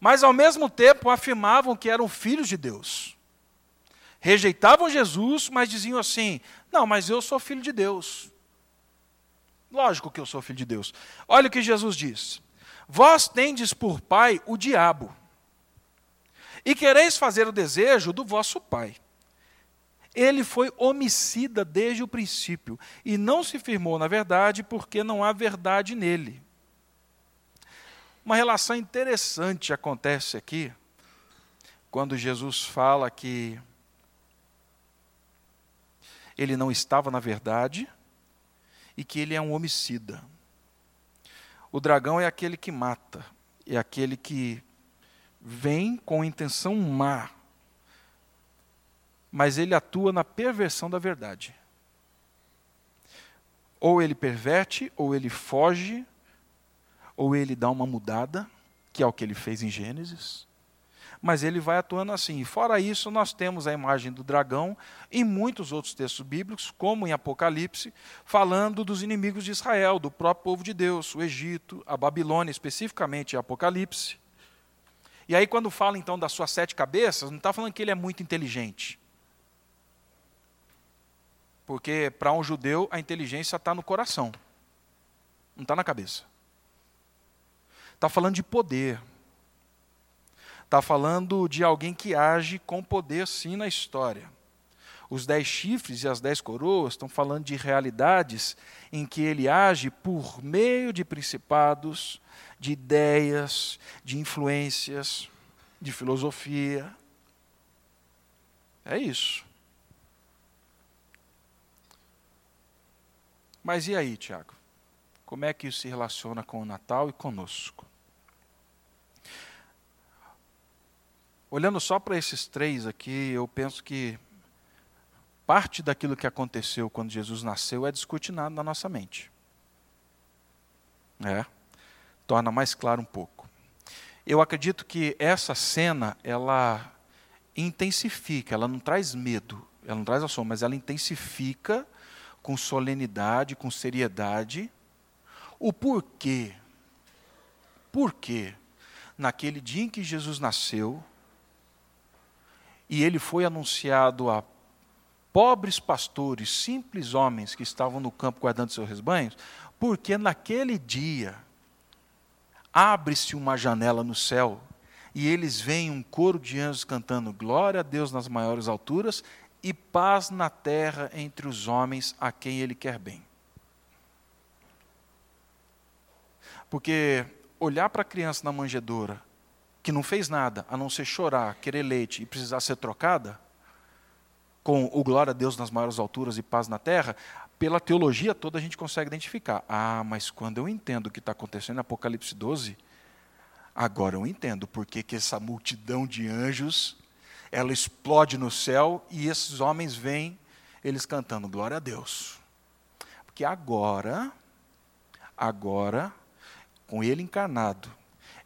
mas ao mesmo tempo afirmavam que eram filhos de Deus. Rejeitavam Jesus, mas diziam assim: Não, mas eu sou filho de Deus. Lógico que eu sou filho de Deus. Olha o que Jesus diz: Vós tendes por pai o diabo, e quereis fazer o desejo do vosso pai. Ele foi homicida desde o princípio, e não se firmou na verdade, porque não há verdade nele. Uma relação interessante acontece aqui, quando Jesus fala que ele não estava na verdade, e que ele é um homicida. O dragão é aquele que mata, é aquele que vem com intenção má. mas ele atua na perversão da verdade. Ou ele perverte, ou ele foge, ou ele dá uma mudada, que é o que ele fez em Gênesis. Mas ele vai atuando assim. Fora isso, nós temos a imagem do dragão em muitos outros textos bíblicos, como em Apocalipse, falando dos inimigos de Israel, do próprio povo de Deus, o Egito, a Babilônia, especificamente Apocalipse. E aí, quando fala então das suas sete cabeças, não está falando que ele é muito inteligente. Porque para um judeu a inteligência está no coração, não está na cabeça. Está falando de poder. Está falando de alguém que age com poder sim na história. Os dez chifres e as dez coroas estão falando de realidades em que ele age por meio de principados, de ideias, de influências, de filosofia. É isso. Mas e aí, Tiago? Como é que isso se relaciona com o Natal e conosco? Olhando só para esses três aqui, eu penso que parte daquilo que aconteceu quando Jesus nasceu é descortinado na nossa mente. É, torna mais claro um pouco. Eu acredito que essa cena, ela intensifica, ela não traz medo, ela não traz assombro, mas ela intensifica com solenidade, com seriedade, o porquê. Porquê? Naquele dia em que Jesus nasceu, e ele foi anunciado a pobres pastores, simples homens que estavam no campo guardando seus rebanhos, porque naquele dia abre-se uma janela no céu e eles veem um coro de anjos cantando glória a Deus nas maiores alturas e paz na terra entre os homens a quem ele quer bem. Porque olhar para a criança na manjedoura, que não fez nada a não ser chorar, querer leite e precisar ser trocada, com o glória a Deus nas maiores alturas e paz na terra, pela teologia toda a gente consegue identificar. Ah, mas quando eu entendo o que está acontecendo em Apocalipse 12, agora eu entendo porque que essa multidão de anjos ela explode no céu e esses homens vêm, eles cantando glória a Deus. Porque agora, agora, com ele encarnado,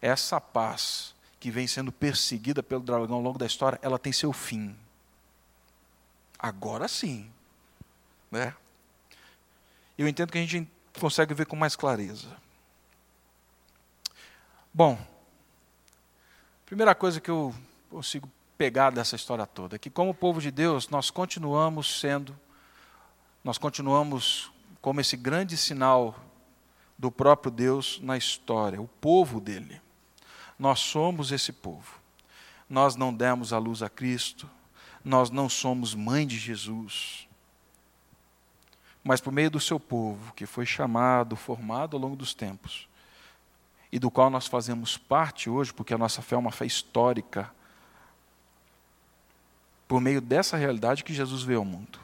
essa paz que vem sendo perseguida pelo dragão ao longo da história, ela tem seu fim. Agora sim. Né? Eu entendo que a gente consegue ver com mais clareza. Bom, primeira coisa que eu consigo pegar dessa história toda? Que como povo de Deus, nós continuamos sendo, nós continuamos como esse grande sinal do próprio Deus na história, o povo dele. Nós somos esse povo. Nós não demos a luz a Cristo, nós não somos mãe de Jesus. Mas por meio do seu povo, que foi chamado, formado ao longo dos tempos, e do qual nós fazemos parte hoje, porque a nossa fé é uma fé histórica, por meio dessa realidade que Jesus veio ao mundo.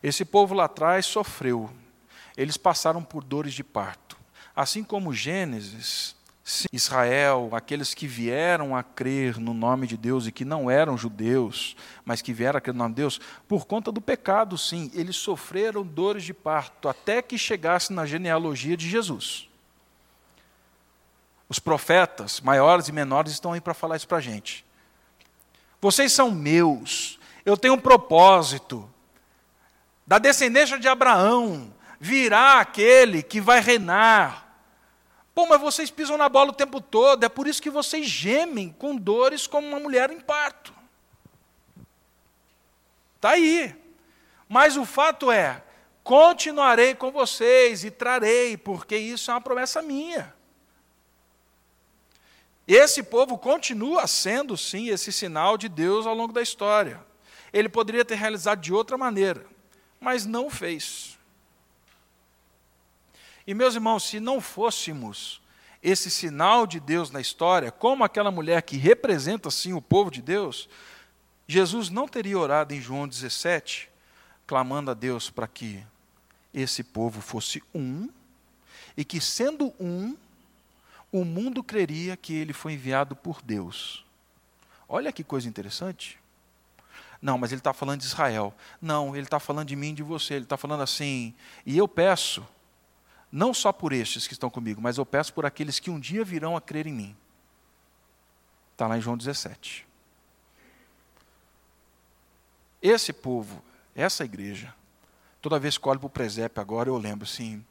Esse povo lá atrás sofreu, eles passaram por dores de parto. Assim como Gênesis, Israel, aqueles que vieram a crer no nome de Deus e que não eram judeus, mas que vieram a crer no nome de Deus, por conta do pecado, sim, eles sofreram dores de parto até que chegasse na genealogia de Jesus. Os profetas, maiores e menores, estão aí para falar isso para a gente. Vocês são meus. Eu tenho um propósito. Da descendência de Abraão virá aquele que vai reinar. Pô, mas vocês pisam na bola o tempo todo, é por isso que vocês gemem com dores como uma mulher em parto. Está aí. Mas o fato é, continuarei com vocês e trarei, porque isso é uma promessa minha. Esse povo continua sendo, sim, esse sinal de Deus ao longo da história. Ele poderia ter realizado de outra maneira, mas não fez. E, meus irmãos, se não fôssemos esse sinal de Deus na história, como aquela mulher que representa, sim, o povo de Deus, Jesus não teria orado em João 17, clamando a Deus para que esse povo fosse um, e que, sendo um, o mundo creria que ele foi enviado por Deus. Olha que coisa interessante. Não, mas ele está falando de Israel. Não, ele está falando de mim e de você. Ele está falando assim. E eu peço, não só por estes que estão comigo, mas eu peço por aqueles que um dia virão a crer em mim. Está lá em João 17. Esse povo, essa igreja, toda vez que olho para o presépio agora, eu lembro assim: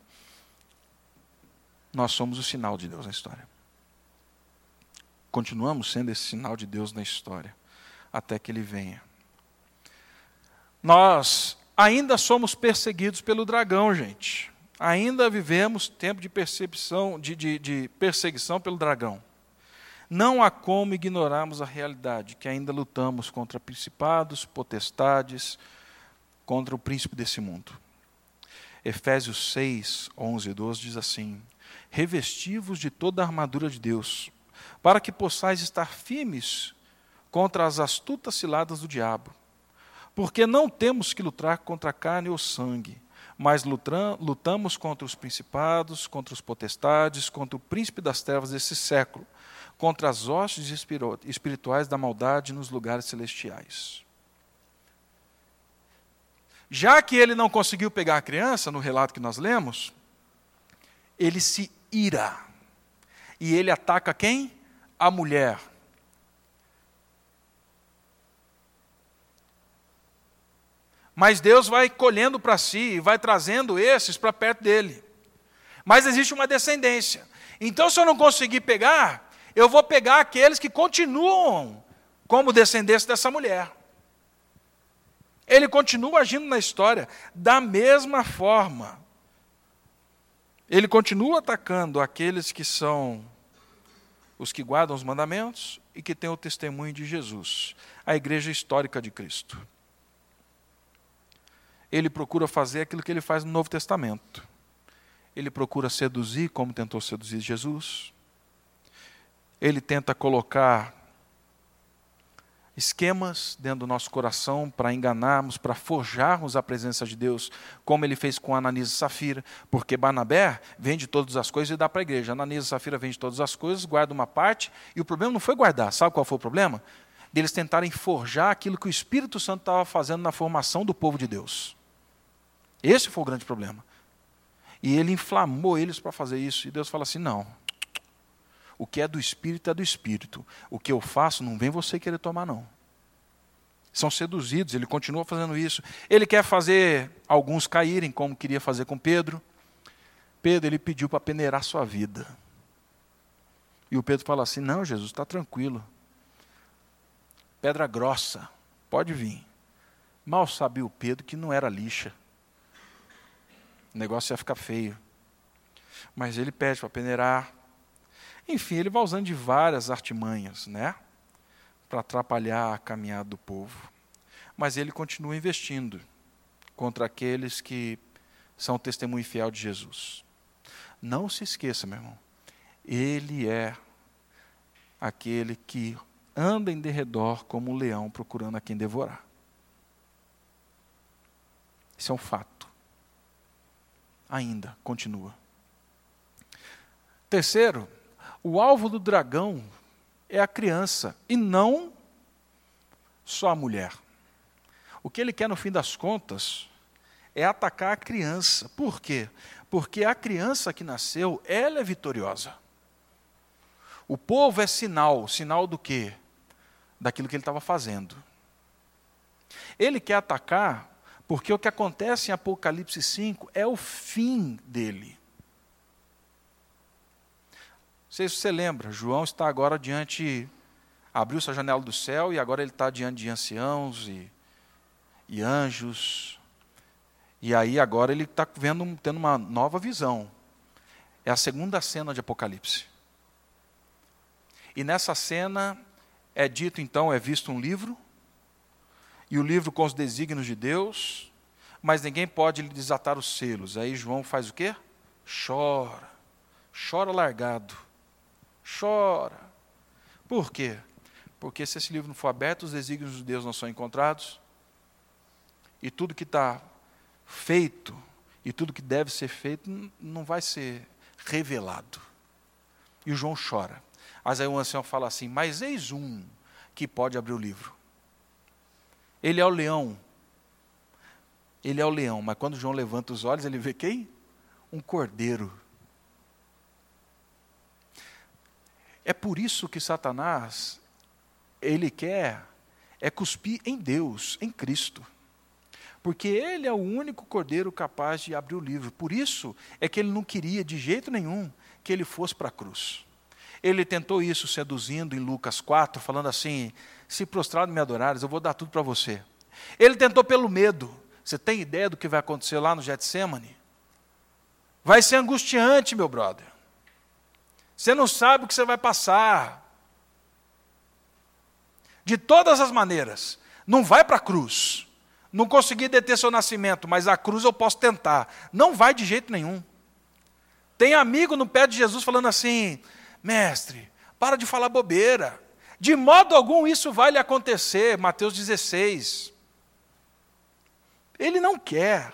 nós somos o sinal de Deus na história. Continuamos sendo esse sinal de Deus na história, até que Ele venha. Nós ainda somos perseguidos pelo dragão, gente. Ainda vivemos tempo de percepção, de, de, de perseguição pelo dragão. Não há como ignorarmos a realidade que ainda lutamos contra principados, potestades, contra o príncipe desse mundo. Efésios 6, 11 e 12 diz assim: Revestivos de toda a armadura de Deus, para que possais estar firmes contra as astutas ciladas do diabo porque não temos que lutar contra a carne ou sangue, mas lutamos contra os principados, contra os potestades, contra o príncipe das trevas desse século, contra as hostes espirituais da maldade nos lugares celestiais. Já que ele não conseguiu pegar a criança, no relato que nós lemos, ele se ira. E ele ataca quem? A mulher. Mas Deus vai colhendo para si e vai trazendo esses para perto dele. Mas existe uma descendência. Então, se eu não conseguir pegar, eu vou pegar aqueles que continuam como descendência dessa mulher. Ele continua agindo na história da mesma forma. Ele continua atacando aqueles que são os que guardam os mandamentos e que têm o testemunho de Jesus, a igreja histórica de Cristo ele procura fazer aquilo que ele faz no Novo Testamento. Ele procura seduzir, como tentou seduzir Jesus. Ele tenta colocar esquemas dentro do nosso coração para enganarmos, para forjarmos a presença de Deus, como ele fez com Ananias e Safira, porque Barnabé vende todas as coisas e dá para a igreja. Ananias e Safira vende todas as coisas, guarda uma parte, e o problema não foi guardar. Sabe qual foi o problema? Deles tentarem forjar aquilo que o Espírito Santo estava fazendo na formação do povo de Deus. Esse foi o grande problema. E ele inflamou eles para fazer isso. E Deus fala assim: não. O que é do espírito é do espírito. O que eu faço não vem você querer tomar, não. São seduzidos, ele continua fazendo isso. Ele quer fazer alguns caírem, como queria fazer com Pedro. Pedro, ele pediu para peneirar sua vida. E o Pedro fala assim: Não, Jesus, está tranquilo. Pedra grossa, pode vir. Mal sabia o Pedro que não era lixa o negócio ia ficar feio. Mas ele pede para peneirar. Enfim, ele vai usando de várias artimanhas, né? Para atrapalhar a caminhada do povo. Mas ele continua investindo contra aqueles que são testemunho fiel de Jesus. Não se esqueça, meu irmão. Ele é aquele que anda em derredor como um leão procurando a quem devorar. Isso é um fato ainda continua. Terceiro, o alvo do dragão é a criança e não só a mulher. O que ele quer no fim das contas é atacar a criança. Por quê? Porque a criança que nasceu, ela é vitoriosa. O povo é sinal, sinal do quê? Daquilo que ele estava fazendo. Ele quer atacar porque o que acontece em Apocalipse 5 é o fim dele. Não sei se você lembra, João está agora diante, abriu-se a janela do céu e agora ele está diante de anciãos e, e anjos. E aí agora ele está vendo, tendo uma nova visão. É a segunda cena de Apocalipse. E nessa cena é dito então, é visto um livro, e o livro com os desígnios de Deus, mas ninguém pode lhe desatar os selos. Aí João faz o quê? Chora. Chora largado. Chora. Por quê? Porque se esse livro não for aberto, os desígnios de Deus não são encontrados. E tudo que está feito, e tudo que deve ser feito, não vai ser revelado. E o João chora. Mas aí o ancião fala assim: Mas eis um que pode abrir o livro. Ele é o leão. Ele é o leão, mas quando João levanta os olhos, ele vê quem? Um cordeiro. É por isso que Satanás, ele quer é cuspir em Deus, em Cristo. Porque ele é o único cordeiro capaz de abrir o livro. Por isso é que ele não queria de jeito nenhum que ele fosse para a cruz. Ele tentou isso seduzindo em Lucas 4, falando assim: se prostrado me adorares, eu vou dar tudo para você. Ele tentou pelo medo. Você tem ideia do que vai acontecer lá no Getsemane? Vai ser angustiante, meu brother. Você não sabe o que você vai passar. De todas as maneiras, não vai para a cruz. Não consegui deter seu nascimento, mas a cruz eu posso tentar. Não vai de jeito nenhum. Tem amigo no pé de Jesus falando assim: mestre, para de falar bobeira. De modo algum isso vai lhe acontecer. Mateus 16. Ele não quer.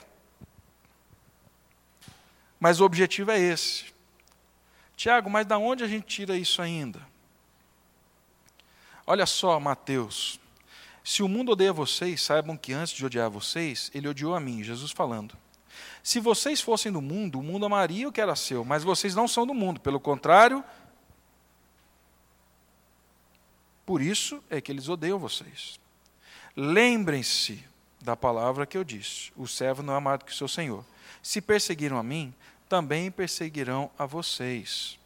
Mas o objetivo é esse. Tiago, mas da onde a gente tira isso ainda? Olha só, Mateus. Se o mundo odeia vocês, saibam que antes de odiar vocês, ele odiou a mim, Jesus falando. Se vocês fossem do mundo, o mundo amaria o que era seu, mas vocês não são do mundo, pelo contrário, por isso é que eles odeiam vocês. Lembrem-se da palavra que eu disse: o servo não é amado que o seu senhor. Se perseguiram a mim, também perseguirão a vocês.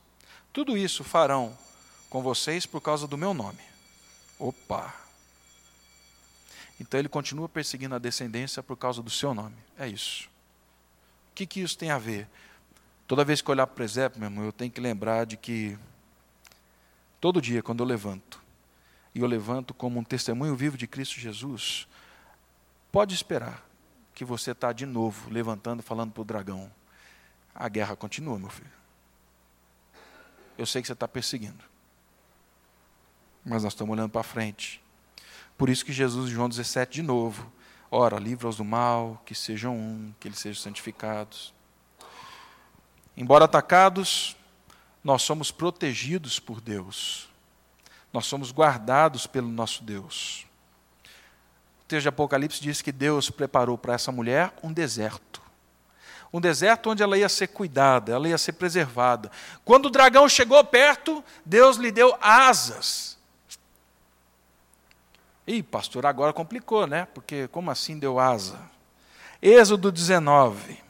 Tudo isso farão com vocês por causa do meu nome. Opa! Então ele continua perseguindo a descendência por causa do seu nome. É isso. O que, que isso tem a ver? Toda vez que eu olhar para o presépio, meu irmão, eu tenho que lembrar de que todo dia, quando eu levanto, e eu levanto como um testemunho vivo de Cristo Jesus, pode esperar que você está de novo levantando, falando para o dragão: a guerra continua, meu filho. Eu sei que você está perseguindo, mas nós estamos olhando para frente. Por isso que Jesus, em João 17, de novo, ora, livra-os do mal, que sejam um, que eles sejam santificados. Embora atacados, nós somos protegidos por Deus. Nós somos guardados pelo nosso Deus. O texto de Apocalipse diz que Deus preparou para essa mulher um deserto. Um deserto onde ela ia ser cuidada, ela ia ser preservada. Quando o dragão chegou perto, Deus lhe deu asas. Ih, pastor, agora complicou, né? Porque como assim deu asa? Êxodo 19.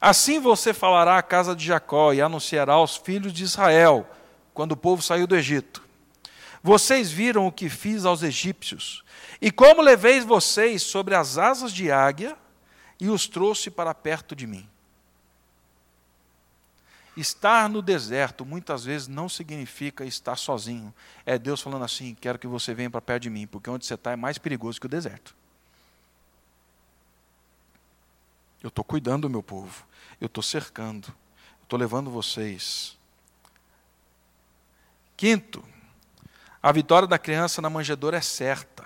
Assim você falará à casa de Jacó e anunciará aos filhos de Israel, quando o povo saiu do Egito. Vocês viram o que fiz aos egípcios, e como levei vocês sobre as asas de águia e os trouxe para perto de mim. Estar no deserto muitas vezes não significa estar sozinho. É Deus falando assim: quero que você venha para perto de mim, porque onde você está é mais perigoso que o deserto. Eu estou cuidando do meu povo, eu estou cercando, estou levando vocês. Quinto, a vitória da criança na manjedoura é certa.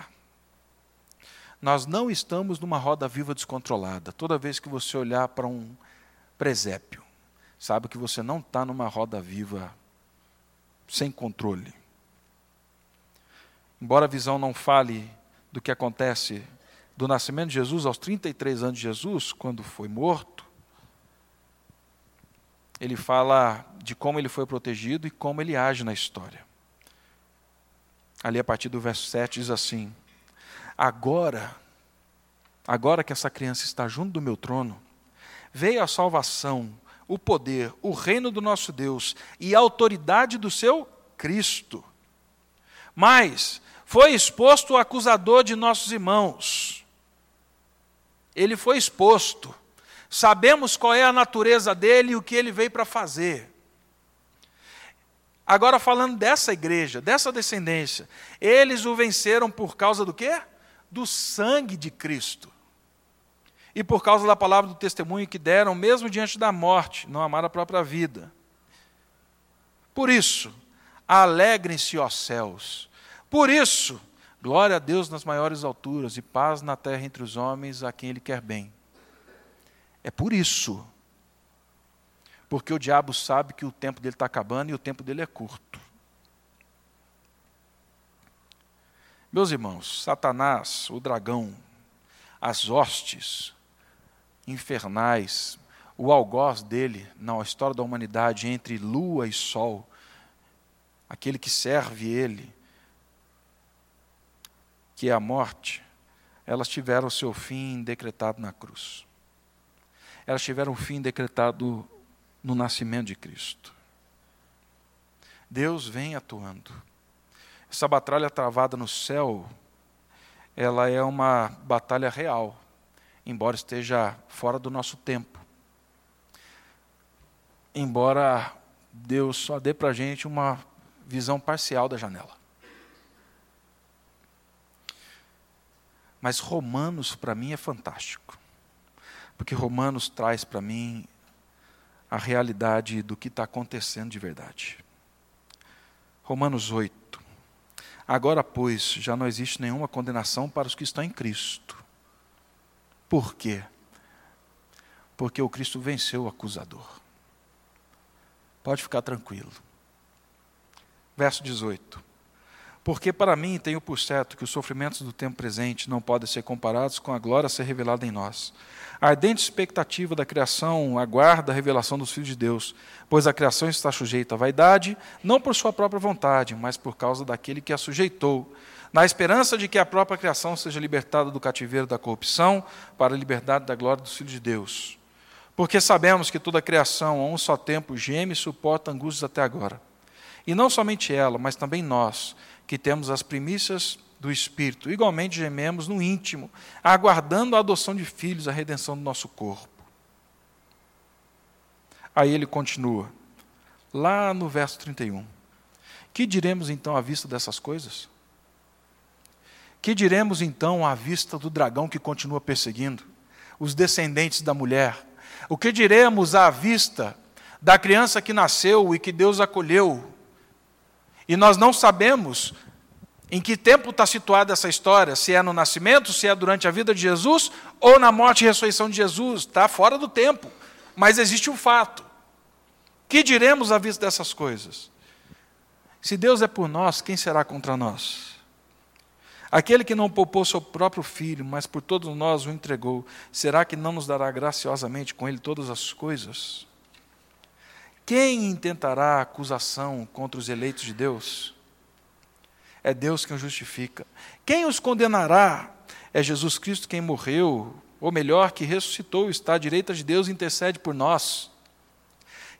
Nós não estamos numa roda viva descontrolada. Toda vez que você olhar para um presépio, sabe que você não está numa roda viva sem controle. Embora a visão não fale do que acontece do nascimento de Jesus aos 33 anos de Jesus, quando foi morto, ele fala de como ele foi protegido e como ele age na história. Ali a partir do verso 7 diz assim: Agora, agora que essa criança está junto do meu trono, veio a salvação, o poder, o reino do nosso Deus e a autoridade do seu Cristo. Mas foi exposto o acusador de nossos irmãos. Ele foi exposto. Sabemos qual é a natureza dele e o que ele veio para fazer. Agora falando dessa igreja, dessa descendência, eles o venceram por causa do quê? Do sangue de Cristo e por causa da palavra do testemunho que deram, mesmo diante da morte, não amaram a própria vida. Por isso, alegrem-se, ó céus. Por isso, glória a Deus nas maiores alturas e paz na terra entre os homens a quem Ele quer bem. É por isso. Porque o diabo sabe que o tempo dele está acabando e o tempo dele é curto. Meus irmãos, Satanás, o dragão, as hostes infernais, o algoz dele na história da humanidade entre lua e sol, aquele que serve ele, que é a morte, elas tiveram seu fim decretado na cruz. Elas tiveram o fim decretado no nascimento de Cristo. Deus vem atuando. Essa batalha travada no céu, ela é uma batalha real, embora esteja fora do nosso tempo. Embora Deus só dê para a gente uma visão parcial da janela. Mas Romanos, para mim, é fantástico. Porque Romanos traz para mim a realidade do que está acontecendo de verdade. Romanos 8. Agora, pois, já não existe nenhuma condenação para os que estão em Cristo. Por quê? Porque o Cristo venceu o acusador. Pode ficar tranquilo. Verso 18. Porque para mim tenho por certo que os sofrimentos do tempo presente não podem ser comparados com a glória a ser revelada em nós. A ardente expectativa da criação aguarda a revelação dos filhos de Deus, pois a criação está sujeita à vaidade, não por sua própria vontade, mas por causa daquele que a sujeitou, na esperança de que a própria criação seja libertada do cativeiro da corrupção para a liberdade da glória dos filhos de Deus. Porque sabemos que toda a criação, a um só tempo, geme e suporta angústias até agora. E não somente ela, mas também nós, que temos as primícias do Espírito, igualmente gememos no íntimo, aguardando a adoção de filhos, a redenção do nosso corpo. Aí ele continua, lá no verso 31. Que diremos então à vista dessas coisas? Que diremos então à vista do dragão que continua perseguindo os descendentes da mulher? O que diremos à vista da criança que nasceu e que Deus acolheu e nós não sabemos em que tempo está situada essa história, se é no nascimento, se é durante a vida de Jesus, ou na morte e ressurreição de Jesus, está fora do tempo. Mas existe um fato. Que diremos à vista dessas coisas? Se Deus é por nós, quem será contra nós? Aquele que não poupou seu próprio filho, mas por todos nós o entregou, será que não nos dará graciosamente com ele todas as coisas? Quem intentará acusação contra os eleitos de Deus? É Deus quem os justifica. Quem os condenará? É Jesus Cristo quem morreu, ou melhor, que ressuscitou, está à direita de Deus e intercede por nós.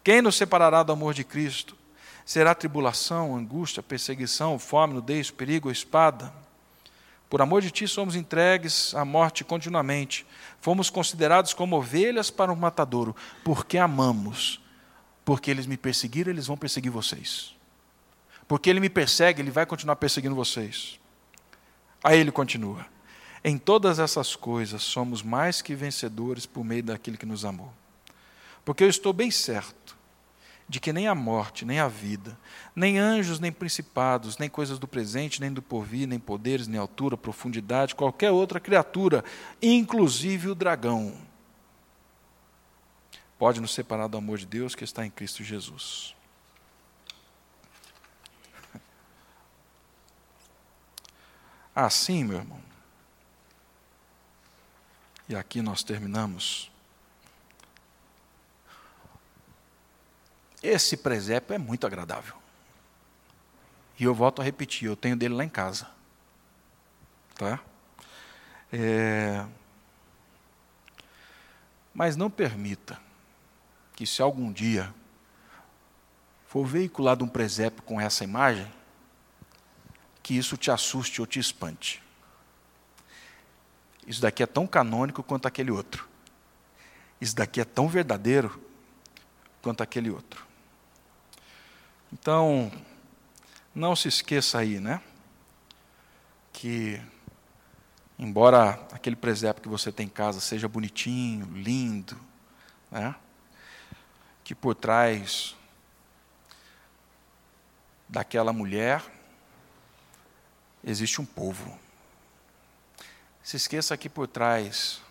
Quem nos separará do amor de Cristo? Será tribulação, angústia, perseguição, fome, nudez, perigo espada? Por amor de ti somos entregues à morte continuamente. Fomos considerados como ovelhas para o matadouro, porque amamos porque eles me perseguiram, eles vão perseguir vocês. Porque ele me persegue, ele vai continuar perseguindo vocês. Aí ele continua: Em todas essas coisas somos mais que vencedores por meio daquele que nos amou. Porque eu estou bem certo de que nem a morte, nem a vida, nem anjos, nem principados, nem coisas do presente, nem do porvir, nem poderes, nem altura, profundidade, qualquer outra criatura, inclusive o dragão, pode nos separar do amor de Deus que está em Cristo Jesus. Assim, meu irmão, e aqui nós terminamos. Esse presépio é muito agradável. E eu volto a repetir, eu tenho dele lá em casa. Tá? É... Mas não permita que se algum dia for veiculado um presépio com essa imagem, que isso te assuste ou te espante. Isso daqui é tão canônico quanto aquele outro. Isso daqui é tão verdadeiro quanto aquele outro. Então, não se esqueça aí, né? Que, embora aquele presépio que você tem em casa seja bonitinho, lindo, né? Que por trás daquela mulher existe um povo. Se esqueça que por trás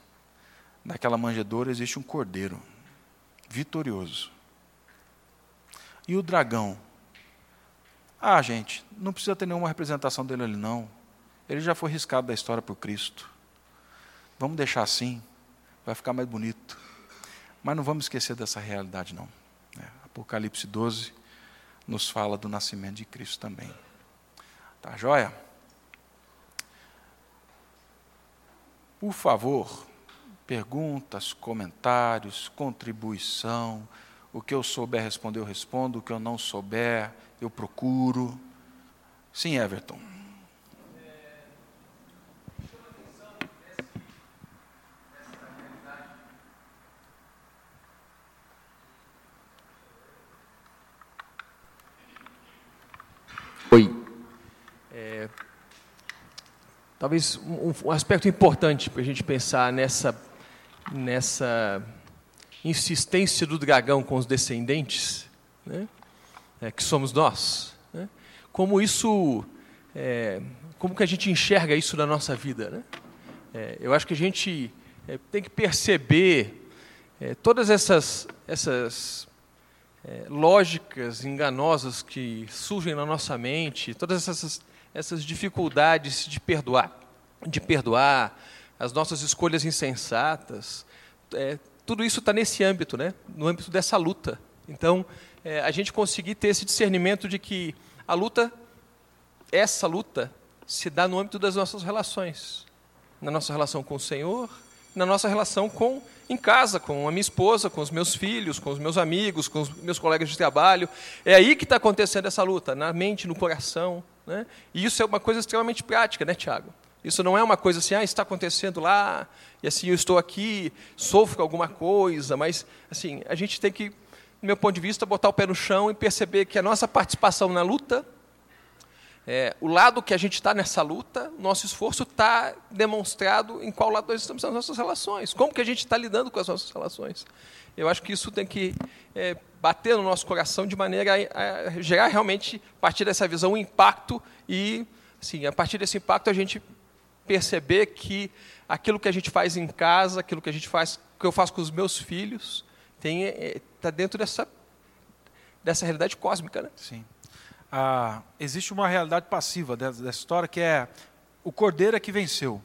daquela manjedoura existe um cordeiro vitorioso. E o dragão? Ah, gente, não precisa ter nenhuma representação dele ali, não. Ele já foi riscado da história por Cristo. Vamos deixar assim, vai ficar mais bonito. Mas não vamos esquecer dessa realidade, não. É, Apocalipse 12 nos fala do nascimento de Cristo também. Tá joia? Por favor, perguntas, comentários, contribuição. O que eu souber responder, eu respondo. O que eu não souber, eu procuro. Sim, Everton. Oi. É, talvez um, um, aspecto importante para a gente pensar nessa, nessa insistência do dragão com os descendentes, né, é, que somos nós, né, como isso, é, como que a gente enxerga isso na nossa vida, né? É, eu acho que a gente é, tem que perceber é, todas essas essas é, lógicas enganosas que surgem na nossa mente, todas essas, essas dificuldades de perdoar, de perdoar, as nossas escolhas insensatas, é, tudo isso está nesse âmbito, né? no âmbito dessa luta. Então, é, a gente conseguir ter esse discernimento de que a luta, essa luta, se dá no âmbito das nossas relações, na nossa relação com o Senhor, na nossa relação com em casa, com a minha esposa, com os meus filhos, com os meus amigos, com os meus colegas de trabalho. É aí que está acontecendo essa luta, na mente, no coração. Né? E isso é uma coisa extremamente prática, né, Tiago? Isso não é uma coisa assim, ah, está acontecendo lá, e assim, eu estou aqui, sofro alguma coisa, mas, assim, a gente tem que, do meu ponto de vista, botar o pé no chão e perceber que a nossa participação na luta é, o lado que a gente está nessa luta, nosso esforço está demonstrado em qual lado nós estamos nas nossas relações. Como que a gente está lidando com as nossas relações? Eu acho que isso tem que é, bater no nosso coração de maneira a, a, gerar realmente, a partir dessa visão, um impacto e, assim, a partir desse impacto, a gente perceber que aquilo que a gente faz em casa, aquilo que a gente faz, que eu faço com os meus filhos, está é, tá dentro dessa, dessa realidade cósmica. Né? Sim ah, existe uma realidade passiva dessa, dessa história que é o cordeiro é que venceu.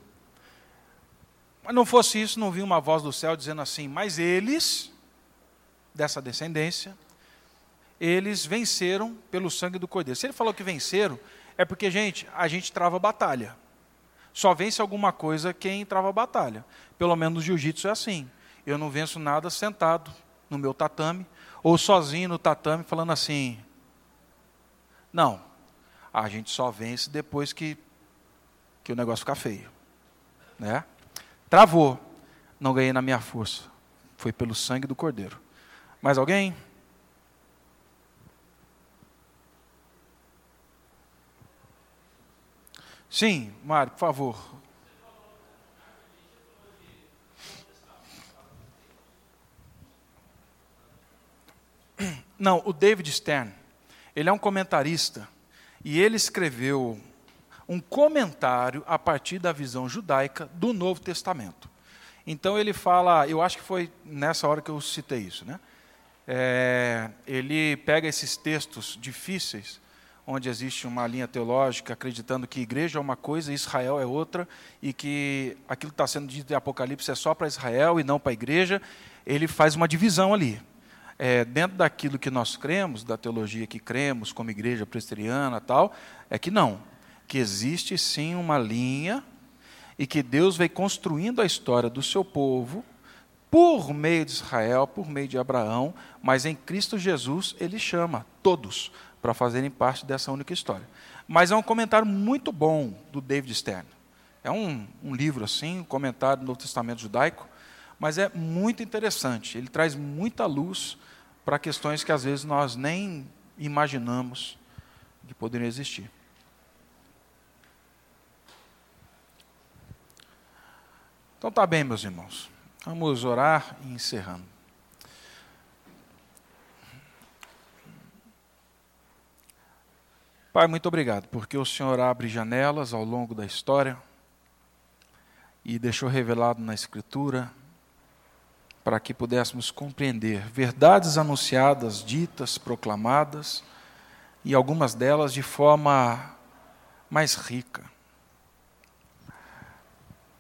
Mas não fosse isso, não vinha uma voz do céu dizendo assim: Mas eles, dessa descendência, eles venceram pelo sangue do cordeiro. Se ele falou que venceram, é porque, gente, a gente trava batalha. Só vence alguma coisa quem trava batalha. Pelo menos no jiu-jitsu é assim. Eu não venço nada sentado no meu tatame, ou sozinho no tatame, falando assim: não. A gente só vence depois que, que o negócio ficar feio. Né? Travou. Não ganhei na minha força. Foi pelo sangue do cordeiro. Mais alguém? Sim, Mário, por favor. Não, o David Stern ele é um comentarista e ele escreveu um comentário a partir da visão judaica do Novo Testamento. Então ele fala, eu acho que foi nessa hora que eu citei isso, né? É, ele pega esses textos difíceis, onde existe uma linha teológica acreditando que igreja é uma coisa e Israel é outra, e que aquilo que está sendo dito em Apocalipse é só para Israel e não para a igreja, ele faz uma divisão ali é, dentro daquilo que nós cremos, da teologia que cremos, como igreja presbiteriana tal, é que não. Que existe sim uma linha e que Deus vem construindo a história do seu povo por meio de Israel, por meio de Abraão, mas em Cristo Jesus ele chama todos para fazerem parte dessa única história. Mas é um comentário muito bom do David Stern. É um, um livro assim, um comentário do Novo Testamento judaico, mas é muito interessante. Ele traz muita luz para questões que às vezes nós nem imaginamos que poderiam existir. Então tá bem, meus irmãos. Vamos orar e encerrando. Pai, muito obrigado, porque o Senhor abre janelas ao longo da história e deixou revelado na Escritura para que pudéssemos compreender verdades anunciadas, ditas, proclamadas, e algumas delas de forma mais rica,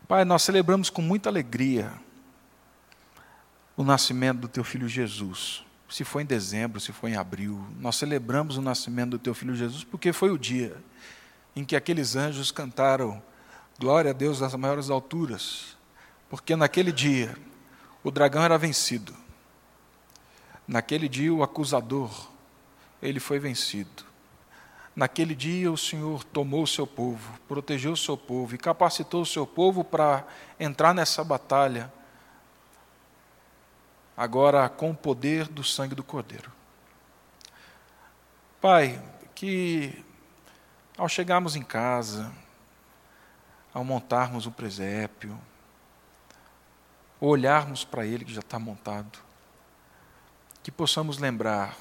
Pai, nós celebramos com muita alegria o nascimento do teu filho Jesus. Se foi em dezembro, se foi em abril, nós celebramos o nascimento do teu filho Jesus porque foi o dia em que aqueles anjos cantaram glória a Deus nas maiores alturas, porque naquele dia o dragão era vencido. Naquele dia o acusador, ele foi vencido. Naquele dia o Senhor tomou o seu povo, protegeu o seu povo e capacitou o seu povo para entrar nessa batalha, agora com o poder do sangue do Cordeiro. Pai, que ao chegarmos em casa, ao montarmos o presépio, olharmos para ele que já está montado, que possamos lembrar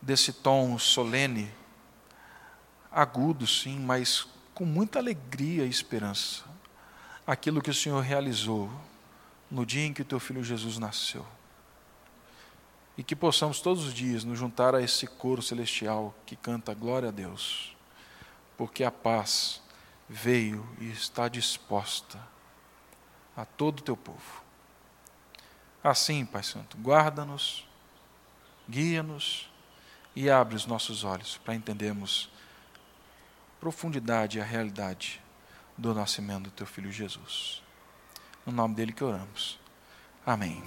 desse tom solene agudo, sim, mas com muita alegria e esperança. Aquilo que o Senhor realizou no dia em que o teu filho Jesus nasceu. E que possamos todos os dias nos juntar a esse coro celestial que canta glória a Deus, porque a paz veio e está disposta a todo o teu povo. Assim, Pai Santo, guarda-nos, guia-nos e abre os nossos olhos para entendermos profundidade e a realidade do nascimento do teu filho Jesus. No nome dele que oramos. Amém.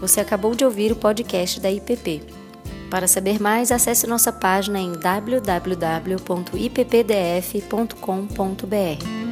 Você acabou de ouvir o podcast da IPP. Para saber mais, acesse nossa página em www.ippdf.com.br.